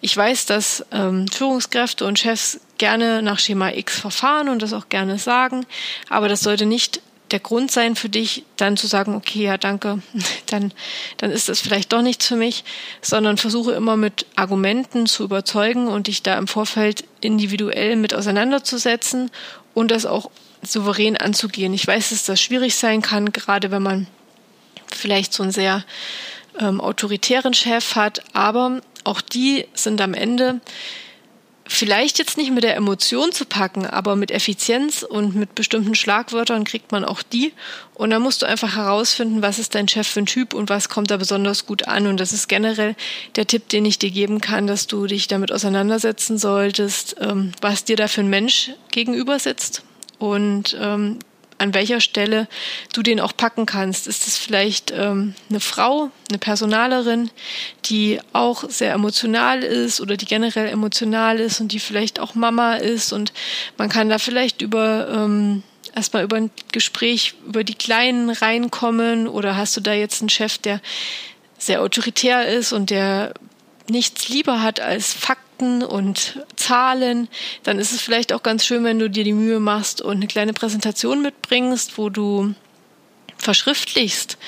Ich weiß, dass ähm, Führungskräfte und Chefs gerne nach Schema X verfahren und das auch gerne sagen, aber das sollte nicht der Grund sein für dich, dann zu sagen, okay, ja, danke, dann, dann ist das vielleicht doch nichts für mich, sondern versuche immer mit Argumenten zu überzeugen und dich da im Vorfeld individuell mit auseinanderzusetzen und das auch souverän anzugehen. Ich weiß, dass das schwierig sein kann, gerade wenn man vielleicht so einen sehr ähm, autoritären Chef hat, aber auch die sind am Ende vielleicht jetzt nicht mit der Emotion zu packen, aber mit Effizienz und mit bestimmten Schlagwörtern kriegt man auch die. Und dann musst du einfach herausfinden, was ist dein Chef für ein Typ und was kommt da besonders gut an. Und das ist generell der Tipp, den ich dir geben kann, dass du dich damit auseinandersetzen solltest, ähm, was dir da für ein Mensch gegenüber sitzt. Und ähm, an welcher Stelle du den auch packen kannst. Ist es vielleicht ähm, eine Frau, eine Personalerin, die auch sehr emotional ist oder die generell emotional ist und die vielleicht auch Mama ist und man kann da vielleicht über ähm, erstmal über ein Gespräch über die Kleinen reinkommen oder hast du da jetzt einen Chef, der sehr autoritär ist und der nichts lieber hat als Fakten und Zahlen, dann ist es vielleicht auch ganz schön, wenn du dir die Mühe machst und eine kleine Präsentation mitbringst, wo du verschriftlichst,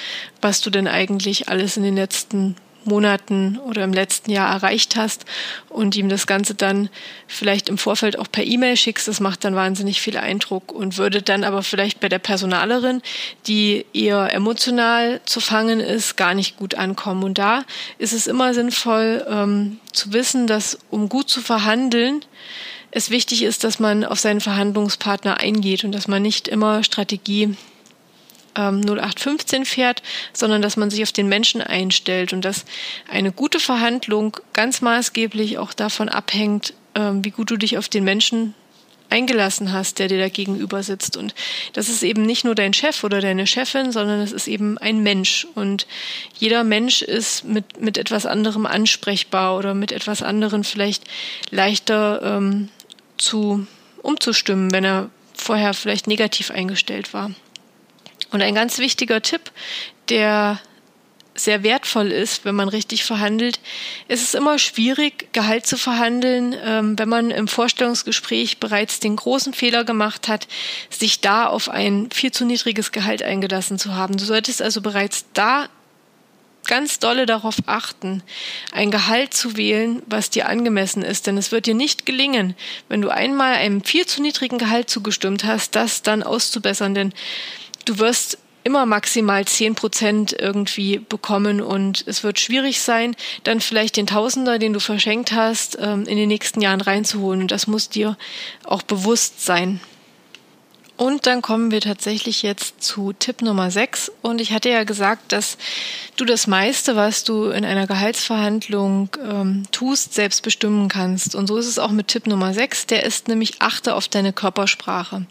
was du denn eigentlich alles in den letzten Monaten oder im letzten Jahr erreicht hast und ihm das Ganze dann vielleicht im Vorfeld auch per E-Mail schickst, das macht dann wahnsinnig viel Eindruck und würde dann aber vielleicht bei der Personalerin, die eher emotional zu fangen ist, gar nicht gut ankommen. Und da ist es immer sinnvoll ähm, zu wissen, dass um gut zu verhandeln, es wichtig ist, dass man auf seinen Verhandlungspartner eingeht und dass man nicht immer Strategie ähm, 0815 fährt, sondern dass man sich auf den Menschen einstellt und dass eine gute Verhandlung ganz maßgeblich auch davon abhängt, ähm, wie gut du dich auf den Menschen eingelassen hast, der dir da gegenüber sitzt. Und das ist eben nicht nur dein Chef oder deine Chefin, sondern es ist eben ein Mensch. Und jeder Mensch ist mit, mit etwas anderem ansprechbar oder mit etwas anderem vielleicht leichter ähm, zu umzustimmen, wenn er vorher vielleicht negativ eingestellt war. Und ein ganz wichtiger Tipp, der sehr wertvoll ist, wenn man richtig verhandelt. Es ist immer schwierig, Gehalt zu verhandeln, ähm, wenn man im Vorstellungsgespräch bereits den großen Fehler gemacht hat, sich da auf ein viel zu niedriges Gehalt eingelassen zu haben. Du solltest also bereits da ganz dolle darauf achten, ein Gehalt zu wählen, was dir angemessen ist. Denn es wird dir nicht gelingen, wenn du einmal einem viel zu niedrigen Gehalt zugestimmt hast, das dann auszubessern. Denn du wirst immer maximal zehn Prozent irgendwie bekommen und es wird schwierig sein, dann vielleicht den Tausender, den du verschenkt hast, ähm, in den nächsten Jahren reinzuholen. Und das muss dir auch bewusst sein. Und dann kommen wir tatsächlich jetzt zu Tipp Nummer 6. Und ich hatte ja gesagt, dass du das meiste, was du in einer Gehaltsverhandlung ähm, tust, selbst bestimmen kannst. Und so ist es auch mit Tipp Nummer 6. Der ist nämlich achte auf deine Körpersprache.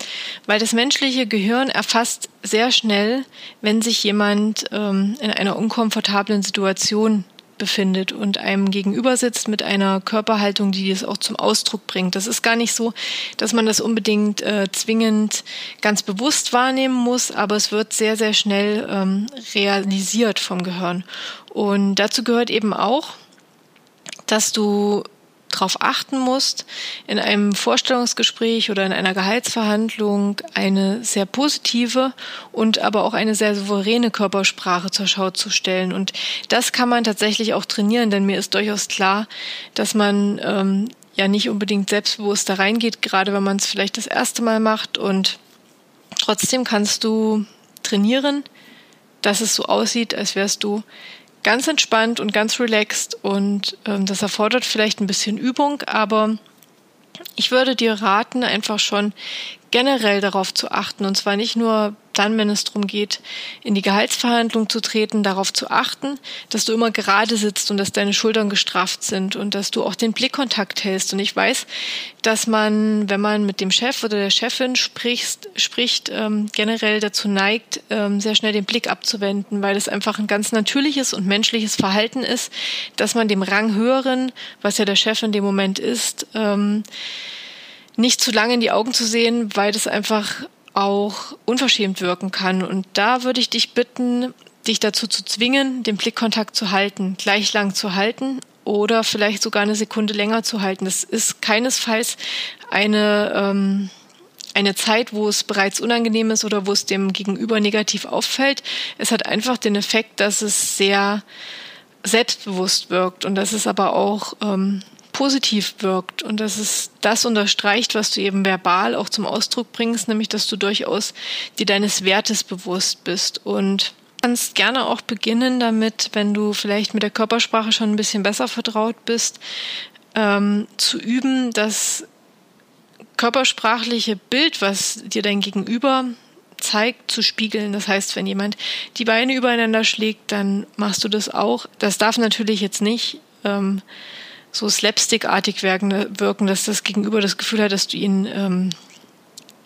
Weil das menschliche Gehirn erfasst sehr schnell, wenn sich jemand ähm, in einer unkomfortablen Situation befindet und einem gegenüber sitzt mit einer Körperhaltung, die es auch zum Ausdruck bringt. Das ist gar nicht so, dass man das unbedingt äh, zwingend ganz bewusst wahrnehmen muss, aber es wird sehr, sehr schnell ähm, realisiert vom Gehirn. Und dazu gehört eben auch, dass du darauf achten musst, in einem Vorstellungsgespräch oder in einer Gehaltsverhandlung eine sehr positive und aber auch eine sehr souveräne Körpersprache zur Schau zu stellen. Und das kann man tatsächlich auch trainieren, denn mir ist durchaus klar, dass man ähm, ja nicht unbedingt selbstbewusst da reingeht, gerade wenn man es vielleicht das erste Mal macht. Und trotzdem kannst du trainieren, dass es so aussieht, als wärst du ganz entspannt und ganz relaxed und ähm, das erfordert vielleicht ein bisschen Übung, aber Ich würde dir raten, einfach schon generell darauf zu achten, und zwar nicht nur dann, wenn es darum geht, in die Gehaltsverhandlung zu treten, darauf zu achten, dass du immer gerade sitzt und dass deine Schultern gestrafft sind und dass du auch den Blickkontakt hältst. Und ich weiß, dass man, wenn man mit dem Chef oder der Chefin spricht, spricht ähm, generell dazu neigt, ähm, sehr schnell den Blick abzuwenden, weil es einfach ein ganz natürliches und menschliches Verhalten ist, dass man dem Rang höheren, was ja der Chef in dem Moment ist, ähm, nicht zu lange in die Augen zu sehen, weil das einfach auch unverschämt wirken kann. Und da würde ich dich bitten, dich dazu zu zwingen, den Blickkontakt zu halten, gleich lang zu halten oder vielleicht sogar eine Sekunde länger zu halten. Das ist keinesfalls eine, ähm, eine Zeit, wo es bereits unangenehm ist oder wo es dem Gegenüber negativ auffällt. Es hat einfach den Effekt, dass es sehr selbstbewusst wirkt und dass es aber auch ähm, positiv wirkt und dass es das unterstreicht, was du eben verbal auch zum Ausdruck bringst, nämlich dass du durchaus dir deines Wertes bewusst bist und kannst gerne auch beginnen damit, wenn du vielleicht mit der Körpersprache schon ein bisschen besser vertraut bist, ähm, zu üben, das körpersprachliche Bild, was dir dein Gegenüber zeigt, zu spiegeln. Das heißt, wenn jemand die Beine übereinander schlägt, dann machst du das auch. Das darf natürlich jetzt nicht ähm, so slapstickartig wirken, dass das Gegenüber das Gefühl hat, dass du ihn ähm,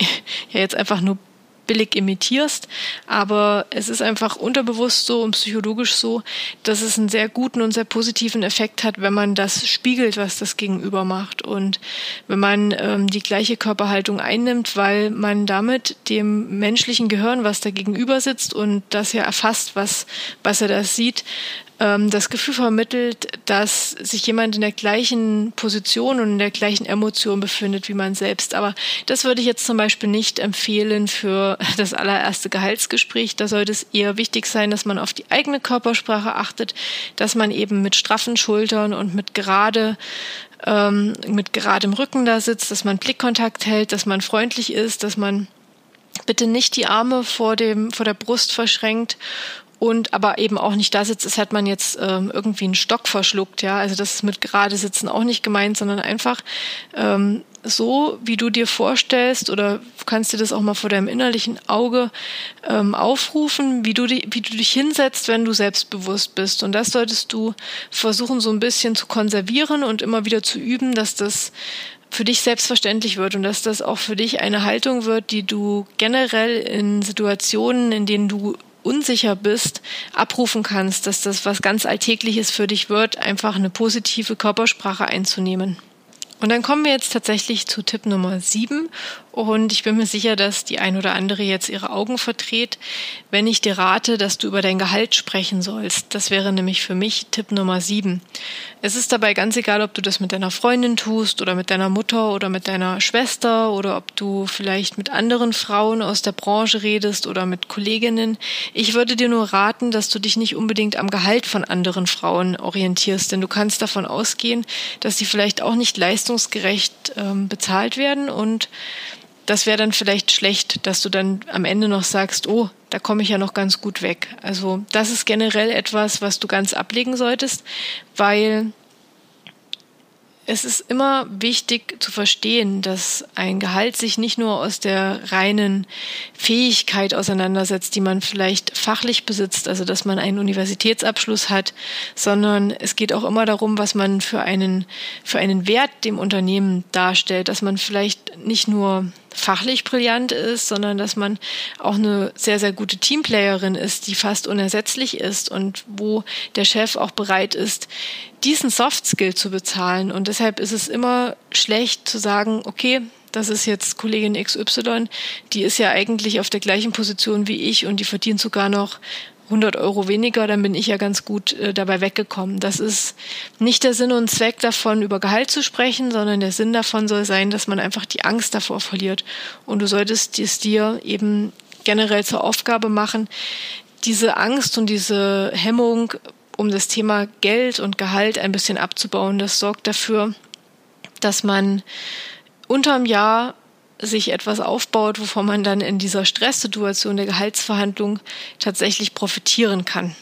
ja jetzt einfach nur billig imitierst, aber es ist einfach unterbewusst so und psychologisch so, dass es einen sehr guten und sehr positiven Effekt hat, wenn man das spiegelt, was das Gegenüber macht. Und wenn man ähm, die gleiche Körperhaltung einnimmt, weil man damit dem menschlichen Gehirn, was da gegenüber sitzt und das ja erfasst, was, was er da sieht, das Gefühl vermittelt, dass sich jemand in der gleichen Position und in der gleichen Emotion befindet wie man selbst. Aber das würde ich jetzt zum Beispiel nicht empfehlen für das allererste Gehaltsgespräch. Da sollte es eher wichtig sein, dass man auf die eigene Körpersprache achtet, dass man eben mit straffen Schultern und mit gerade ähm, mit geradem Rücken da sitzt, dass man Blickkontakt hält, dass man freundlich ist, dass man bitte nicht die Arme vor dem vor der Brust verschränkt und aber eben auch nicht da sitzt, als hat man jetzt ähm, irgendwie einen Stock verschluckt, ja. Also das ist mit gerade sitzen auch nicht gemeint, sondern einfach ähm, so, wie du dir vorstellst, oder kannst dir das auch mal vor deinem innerlichen Auge ähm, aufrufen, wie du, die, wie du dich hinsetzt, wenn du selbstbewusst bist. Und das solltest du versuchen, so ein bisschen zu konservieren und immer wieder zu üben, dass das für dich selbstverständlich wird und dass das auch für dich eine Haltung wird, die du generell in Situationen, in denen du unsicher bist, abrufen kannst, dass das was ganz Alltägliches für dich wird, einfach eine positive Körpersprache einzunehmen. Und dann kommen wir jetzt tatsächlich zu Tipp Nummer sieben und ich bin mir sicher, dass die ein oder andere jetzt ihre Augen verdreht, wenn ich dir rate, dass du über dein Gehalt sprechen sollst. Das wäre nämlich für mich Tipp Nummer sieben. Es ist dabei ganz egal, ob du das mit deiner Freundin tust oder mit deiner Mutter oder mit deiner Schwester oder ob du vielleicht mit anderen Frauen aus der Branche redest oder mit Kolleginnen. Ich würde dir nur raten, dass du dich nicht unbedingt am Gehalt von anderen Frauen orientierst, denn du kannst davon ausgehen, dass sie vielleicht auch nicht leistungsgerecht ähm, bezahlt werden und das wäre dann vielleicht schlecht, dass du dann am Ende noch sagst, oh, da komme ich ja noch ganz gut weg. Also das ist generell etwas, was du ganz ablegen solltest, weil es ist immer wichtig zu verstehen, dass ein Gehalt sich nicht nur aus der reinen Fähigkeit auseinandersetzt, die man vielleicht fachlich besitzt, also dass man einen Universitätsabschluss hat, sondern es geht auch immer darum, was man für einen, für einen Wert dem Unternehmen darstellt, dass man vielleicht nicht nur fachlich brillant ist, sondern dass man auch eine sehr, sehr gute Teamplayerin ist, die fast unersetzlich ist und wo der Chef auch bereit ist, diesen Soft Skill zu bezahlen. Und deshalb ist es immer schlecht zu sagen, okay, das ist jetzt Kollegin XY, die ist ja eigentlich auf der gleichen Position wie ich und die verdient sogar noch 100 Euro weniger, dann bin ich ja ganz gut äh, dabei weggekommen. Das ist nicht der Sinn und Zweck davon, über Gehalt zu sprechen, sondern der Sinn davon soll sein, dass man einfach die Angst davor verliert. Und du solltest es dir eben generell zur Aufgabe machen, diese Angst und diese Hemmung um das Thema Geld und Gehalt ein bisschen abzubauen. Das sorgt dafür, dass man unterm Jahr sich etwas aufbaut, wovon man dann in dieser Stresssituation der Gehaltsverhandlung tatsächlich profitieren kann.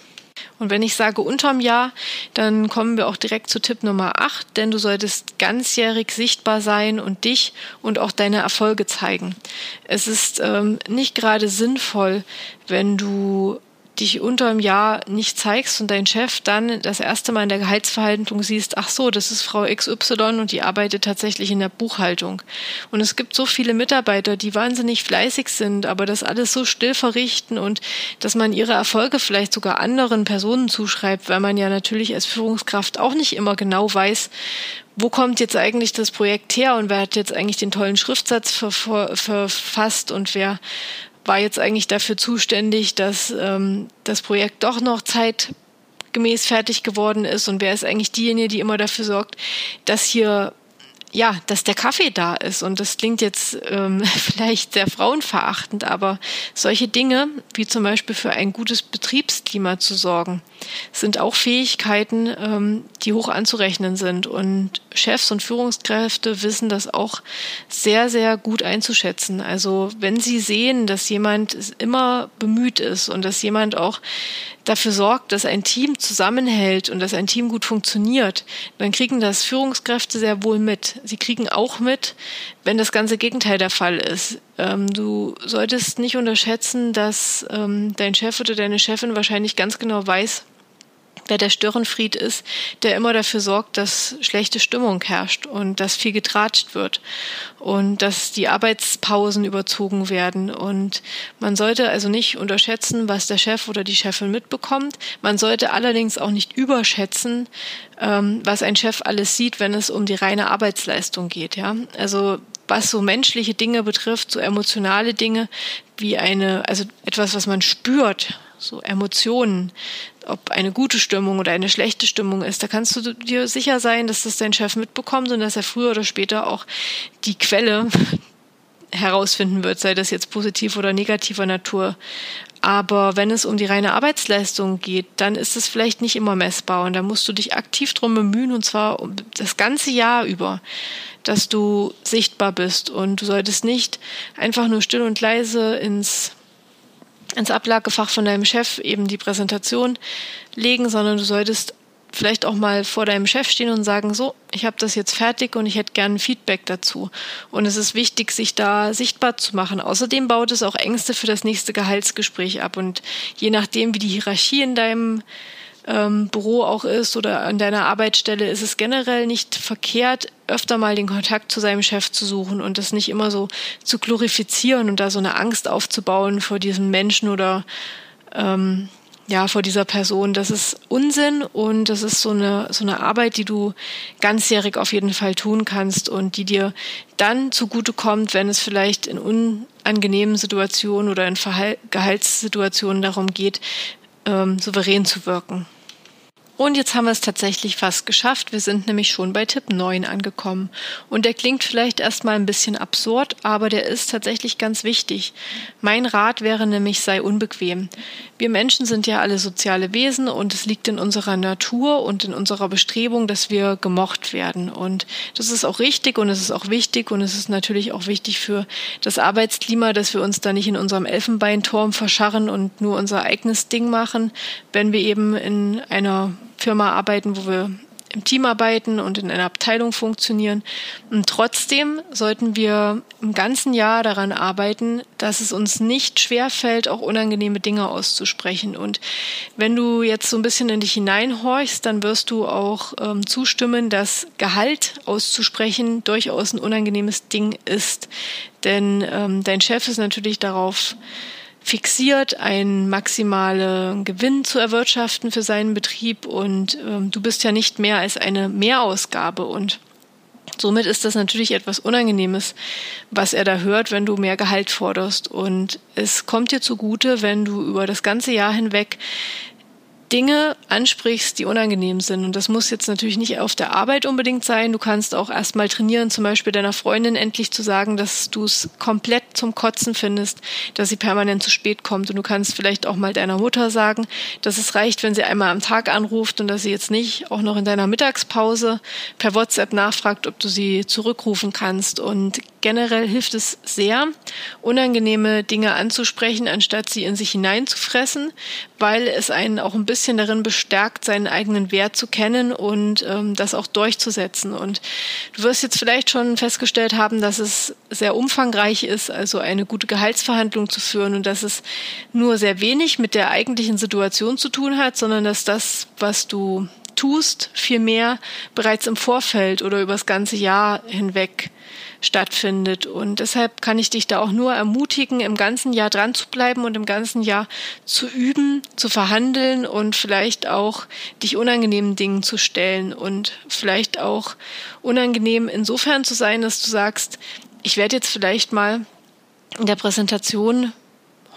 Und wenn ich sage unterm Jahr, dann kommen wir auch direkt zu Tipp Nummer 8, denn du solltest ganzjährig sichtbar sein und dich und auch deine Erfolge zeigen. Es ist ähm, nicht gerade sinnvoll, wenn du dich unter dem Jahr nicht zeigst und dein Chef dann das erste Mal in der Gehaltsverhandlung siehst, ach so, das ist Frau XY und die arbeitet tatsächlich in der Buchhaltung. Und es gibt so viele Mitarbeiter, die wahnsinnig fleißig sind, aber das alles so still verrichten und dass man ihre Erfolge vielleicht sogar anderen Personen zuschreibt, weil man ja natürlich als Führungskraft auch nicht immer genau weiß, wo kommt jetzt eigentlich das Projekt her und wer hat jetzt eigentlich den tollen Schriftsatz verfasst und wer war jetzt eigentlich dafür zuständig, dass ähm, das Projekt doch noch zeitgemäß fertig geworden ist. Und wer ist eigentlich diejenige, die immer dafür sorgt, dass hier ja, dass der Kaffee da ist. Und das klingt jetzt ähm, vielleicht sehr frauenverachtend, aber solche Dinge, wie zum Beispiel für ein gutes Betriebsklima zu sorgen, sind auch Fähigkeiten, ähm, die hoch anzurechnen sind. Und Chefs und Führungskräfte wissen das auch sehr, sehr gut einzuschätzen. Also wenn sie sehen, dass jemand immer bemüht ist und dass jemand auch dafür sorgt, dass ein Team zusammenhält und dass ein Team gut funktioniert, dann kriegen das Führungskräfte sehr wohl mit. Sie kriegen auch mit, wenn das ganze Gegenteil der Fall ist. Ähm, du solltest nicht unterschätzen, dass ähm, dein Chef oder deine Chefin wahrscheinlich ganz genau weiß, wer der Störenfried ist, der immer dafür sorgt, dass schlechte Stimmung herrscht und dass viel getratscht wird und dass die Arbeitspausen überzogen werden. Und man sollte also nicht unterschätzen, was der Chef oder die Chefin mitbekommt. Man sollte allerdings auch nicht überschätzen, ähm, was ein Chef alles sieht, wenn es um die reine Arbeitsleistung geht. Ja, also was so menschliche Dinge betrifft, so emotionale Dinge wie eine, also etwas, was man spürt, so Emotionen, ob eine gute Stimmung oder eine schlechte Stimmung ist, da kannst du dir sicher sein, dass das dein Chef mitbekommt und dass er früher oder später auch die Quelle herausfinden wird, sei das jetzt positiv oder negativer Natur. Aber wenn es um die reine Arbeitsleistung geht, dann ist es vielleicht nicht immer messbar und da musst du dich aktiv drum bemühen und zwar das ganze Jahr über, dass du sichtbar bist und du solltest nicht einfach nur still und leise ins ins Ablagefach von deinem Chef eben die Präsentation legen, sondern du solltest vielleicht auch mal vor deinem Chef stehen und sagen, so, ich habe das jetzt fertig und ich hätte gern Feedback dazu. Und es ist wichtig, sich da sichtbar zu machen. Außerdem baut es auch Ängste für das nächste Gehaltsgespräch ab. Und je nachdem, wie die Hierarchie in deinem ähm, Büro auch ist oder an deiner Arbeitsstelle, ist es generell nicht verkehrt, öfter mal den Kontakt zu seinem Chef zu suchen und das nicht immer so zu glorifizieren und da so eine Angst aufzubauen vor diesem Menschen oder ähm, ja, vor dieser Person. Das ist Unsinn und das ist so eine, so eine Arbeit, die du ganzjährig auf jeden Fall tun kannst und die dir dann zugutekommt, wenn es vielleicht in unangenehmen Situationen oder in Verhal Gehaltssituationen darum geht, ähm, souverän zu wirken. Und jetzt haben wir es tatsächlich fast geschafft. Wir sind nämlich schon bei Tipp 9 angekommen. Und der klingt vielleicht erstmal ein bisschen absurd, aber der ist tatsächlich ganz wichtig. Mein Rat wäre nämlich, sei unbequem. Wir Menschen sind ja alle soziale Wesen und es liegt in unserer Natur und in unserer Bestrebung, dass wir gemocht werden. Und das ist auch richtig und es ist auch wichtig und es ist natürlich auch wichtig für das Arbeitsklima, dass wir uns da nicht in unserem Elfenbeinturm verscharren und nur unser eigenes Ding machen, wenn wir eben in einer Firma arbeiten, wo wir im Team arbeiten und in einer Abteilung funktionieren. Und trotzdem sollten wir im ganzen Jahr daran arbeiten, dass es uns nicht schwerfällt, auch unangenehme Dinge auszusprechen. Und wenn du jetzt so ein bisschen in dich hineinhorchst, dann wirst du auch ähm, zustimmen, dass Gehalt auszusprechen durchaus ein unangenehmes Ding ist. Denn ähm, dein Chef ist natürlich darauf fixiert, einen maximalen Gewinn zu erwirtschaften für seinen Betrieb und ähm, du bist ja nicht mehr als eine Mehrausgabe und Somit ist das natürlich etwas Unangenehmes, was er da hört, wenn du mehr Gehalt forderst. Und es kommt dir zugute, wenn du über das ganze Jahr hinweg Dinge ansprichst, die unangenehm sind. Und das muss jetzt natürlich nicht auf der Arbeit unbedingt sein. Du kannst auch erstmal trainieren, zum Beispiel deiner Freundin endlich zu sagen, dass du es komplett zum Kotzen findest, dass sie permanent zu spät kommt. Und du kannst vielleicht auch mal deiner Mutter sagen, dass es reicht, wenn sie einmal am Tag anruft und dass sie jetzt nicht auch noch in deiner Mittagspause per WhatsApp nachfragt, ob du sie zurückrufen kannst. Und generell hilft es sehr, unangenehme Dinge anzusprechen, anstatt sie in sich hineinzufressen, weil es einen auch ein bisschen darin bestärkt, seinen eigenen Wert zu kennen und ähm, das auch durchzusetzen. Und du wirst jetzt vielleicht schon festgestellt haben, dass es sehr umfangreich ist, also eine gute Gehaltsverhandlung zu führen und dass es nur sehr wenig mit der eigentlichen Situation zu tun hat, sondern dass das, was du tust, viel mehr bereits im Vorfeld oder über das ganze Jahr hinweg stattfindet. Und deshalb kann ich dich da auch nur ermutigen, im ganzen Jahr dran zu bleiben und im ganzen Jahr zu üben, zu verhandeln und vielleicht auch dich unangenehmen Dingen zu stellen und vielleicht auch unangenehm insofern zu sein, dass du sagst, ich werde jetzt vielleicht mal in der Präsentation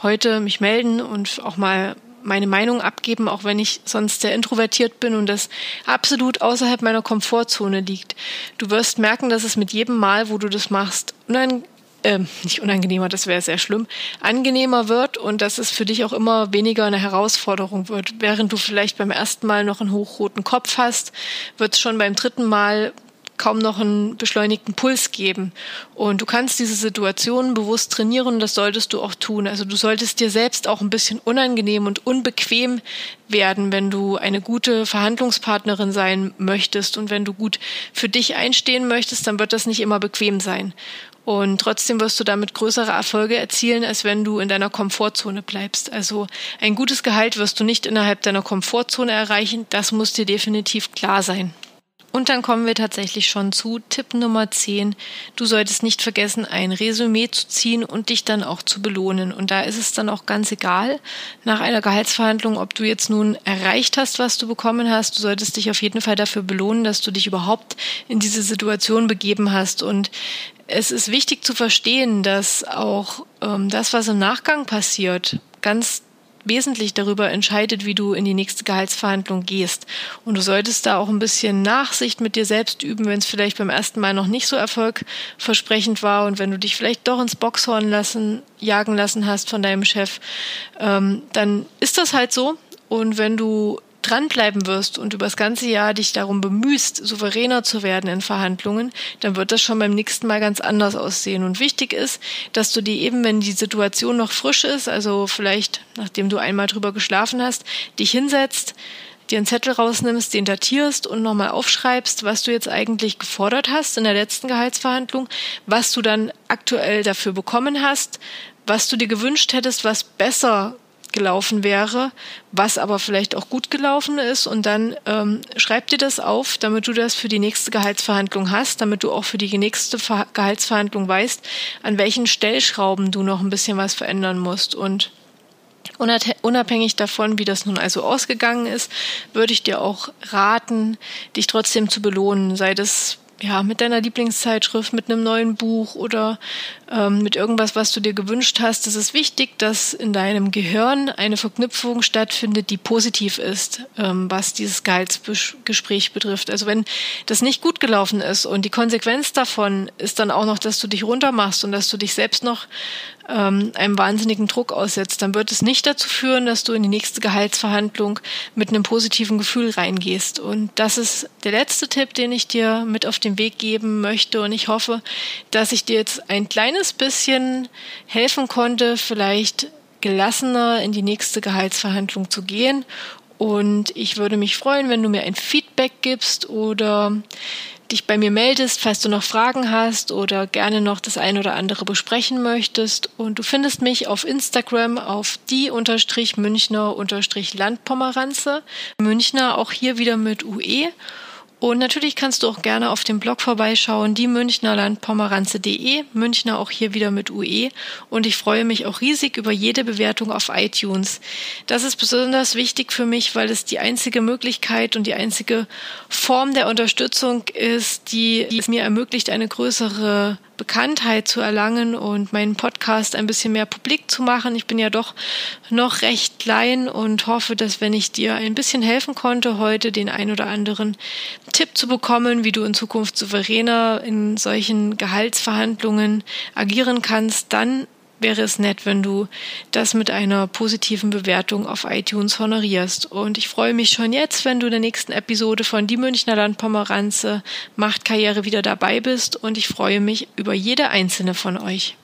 heute mich melden und auch mal meine Meinung abgeben, auch wenn ich sonst sehr introvertiert bin und das absolut außerhalb meiner Komfortzone liegt. Du wirst merken, dass es mit jedem Mal, wo du das machst, unang äh, nicht unangenehmer, das wäre sehr schlimm, angenehmer wird und dass es für dich auch immer weniger eine Herausforderung wird. Während du vielleicht beim ersten Mal noch einen hochroten Kopf hast, wird es schon beim dritten Mal kaum noch einen beschleunigten Puls geben. Und du kannst diese Situation bewusst trainieren und das solltest du auch tun. Also du solltest dir selbst auch ein bisschen unangenehm und unbequem werden, wenn du eine gute Verhandlungspartnerin sein möchtest und wenn du gut für dich einstehen möchtest, dann wird das nicht immer bequem sein. Und trotzdem wirst du damit größere Erfolge erzielen, als wenn du in deiner Komfortzone bleibst. Also ein gutes Gehalt wirst du nicht innerhalb deiner Komfortzone erreichen. Das muss dir definitiv klar sein. Und dann kommen wir tatsächlich schon zu Tipp Nummer 10. Du solltest nicht vergessen, ein Resümee zu ziehen und dich dann auch zu belohnen. Und da ist es dann auch ganz egal, nach einer Gehaltsverhandlung, ob du jetzt nun erreicht hast, was du bekommen hast. Du solltest dich auf jeden Fall dafür belohnen, dass du dich überhaupt in diese Situation begeben hast. Und es ist wichtig zu verstehen, dass auch ähm, das, was im Nachgang passiert, ganz wesentlich darüber entscheidet, wie du in die nächste Gehaltsverhandlung gehst. Und du solltest da auch ein bisschen Nachsicht mit dir selbst üben, wenn es vielleicht beim ersten Mal noch nicht so erfolgversprechend war und wenn du dich vielleicht doch ins Boxhorn lassen, jagen lassen hast von deinem Chef, ähm, dann ist das halt so. Und wenn du dranbleiben wirst und über das ganze Jahr dich darum bemühst, souveräner zu werden in Verhandlungen, dann wird das schon beim nächsten Mal ganz anders aussehen. Und wichtig ist, dass du dir eben, wenn die Situation noch frisch ist, also vielleicht nachdem du einmal drüber geschlafen hast, dich hinsetzt, dir einen Zettel rausnimmst, den datierst und nochmal aufschreibst, was du jetzt eigentlich gefordert hast in der letzten Gehaltsverhandlung, was du dann aktuell dafür bekommen hast, was du dir gewünscht hättest, was besser gelaufen wäre, was aber vielleicht auch gut gelaufen ist. Und dann ähm, schreib dir das auf, damit du das für die nächste Gehaltsverhandlung hast, damit du auch für die nächste Ver Gehaltsverhandlung weißt, an welchen Stellschrauben du noch ein bisschen was verändern musst. Und Unabhängig davon, wie das nun also ausgegangen ist, würde ich dir auch raten, dich trotzdem zu belohnen, sei das ja, mit deiner Lieblingszeitschrift, mit einem neuen Buch oder ähm, mit irgendwas, was du dir gewünscht hast. Es ist wichtig, dass in deinem Gehirn eine Verknüpfung stattfindet, die positiv ist, ähm, was dieses Gehaltsgespräch betrifft. Also wenn das nicht gut gelaufen ist und die Konsequenz davon ist dann auch noch, dass du dich runtermachst und dass du dich selbst noch ähm, einem wahnsinnigen Druck aussetzt, dann wird es nicht dazu führen, dass du in die nächste Gehaltsverhandlung mit einem positiven Gefühl reingehst. Und das ist der letzte Tipp, den ich dir mit auf den Weg geben möchte. Und ich hoffe, dass ich dir jetzt ein kleines bisschen helfen konnte, vielleicht gelassener in die nächste Gehaltsverhandlung zu gehen. Und ich würde mich freuen, wenn du mir ein Feedback gibst oder dich bei mir meldest, falls du noch Fragen hast oder gerne noch das ein oder andere besprechen möchtest. Und du findest mich auf Instagram auf die unterstrich Münchner unterstrich Landpomeranze. Münchner auch hier wieder mit UE. Und natürlich kannst du auch gerne auf dem Blog vorbeischauen, die Münchnerlandpomeranze.de, Münchner auch hier wieder mit UE. Und ich freue mich auch riesig über jede Bewertung auf iTunes. Das ist besonders wichtig für mich, weil es die einzige Möglichkeit und die einzige Form der Unterstützung ist, die es mir ermöglicht, eine größere Bekanntheit zu erlangen und meinen Podcast ein bisschen mehr publik zu machen. Ich bin ja doch noch recht klein und hoffe, dass wenn ich dir ein bisschen helfen konnte, heute den ein oder anderen Tipp zu bekommen, wie du in Zukunft souveräner in solchen Gehaltsverhandlungen agieren kannst, dann wäre es nett, wenn du das mit einer positiven Bewertung auf iTunes honorierst. Und ich freue mich schon jetzt, wenn du in der nächsten Episode von Die Münchner Landpomeranze macht Karriere wieder dabei bist und ich freue mich über jede einzelne von euch.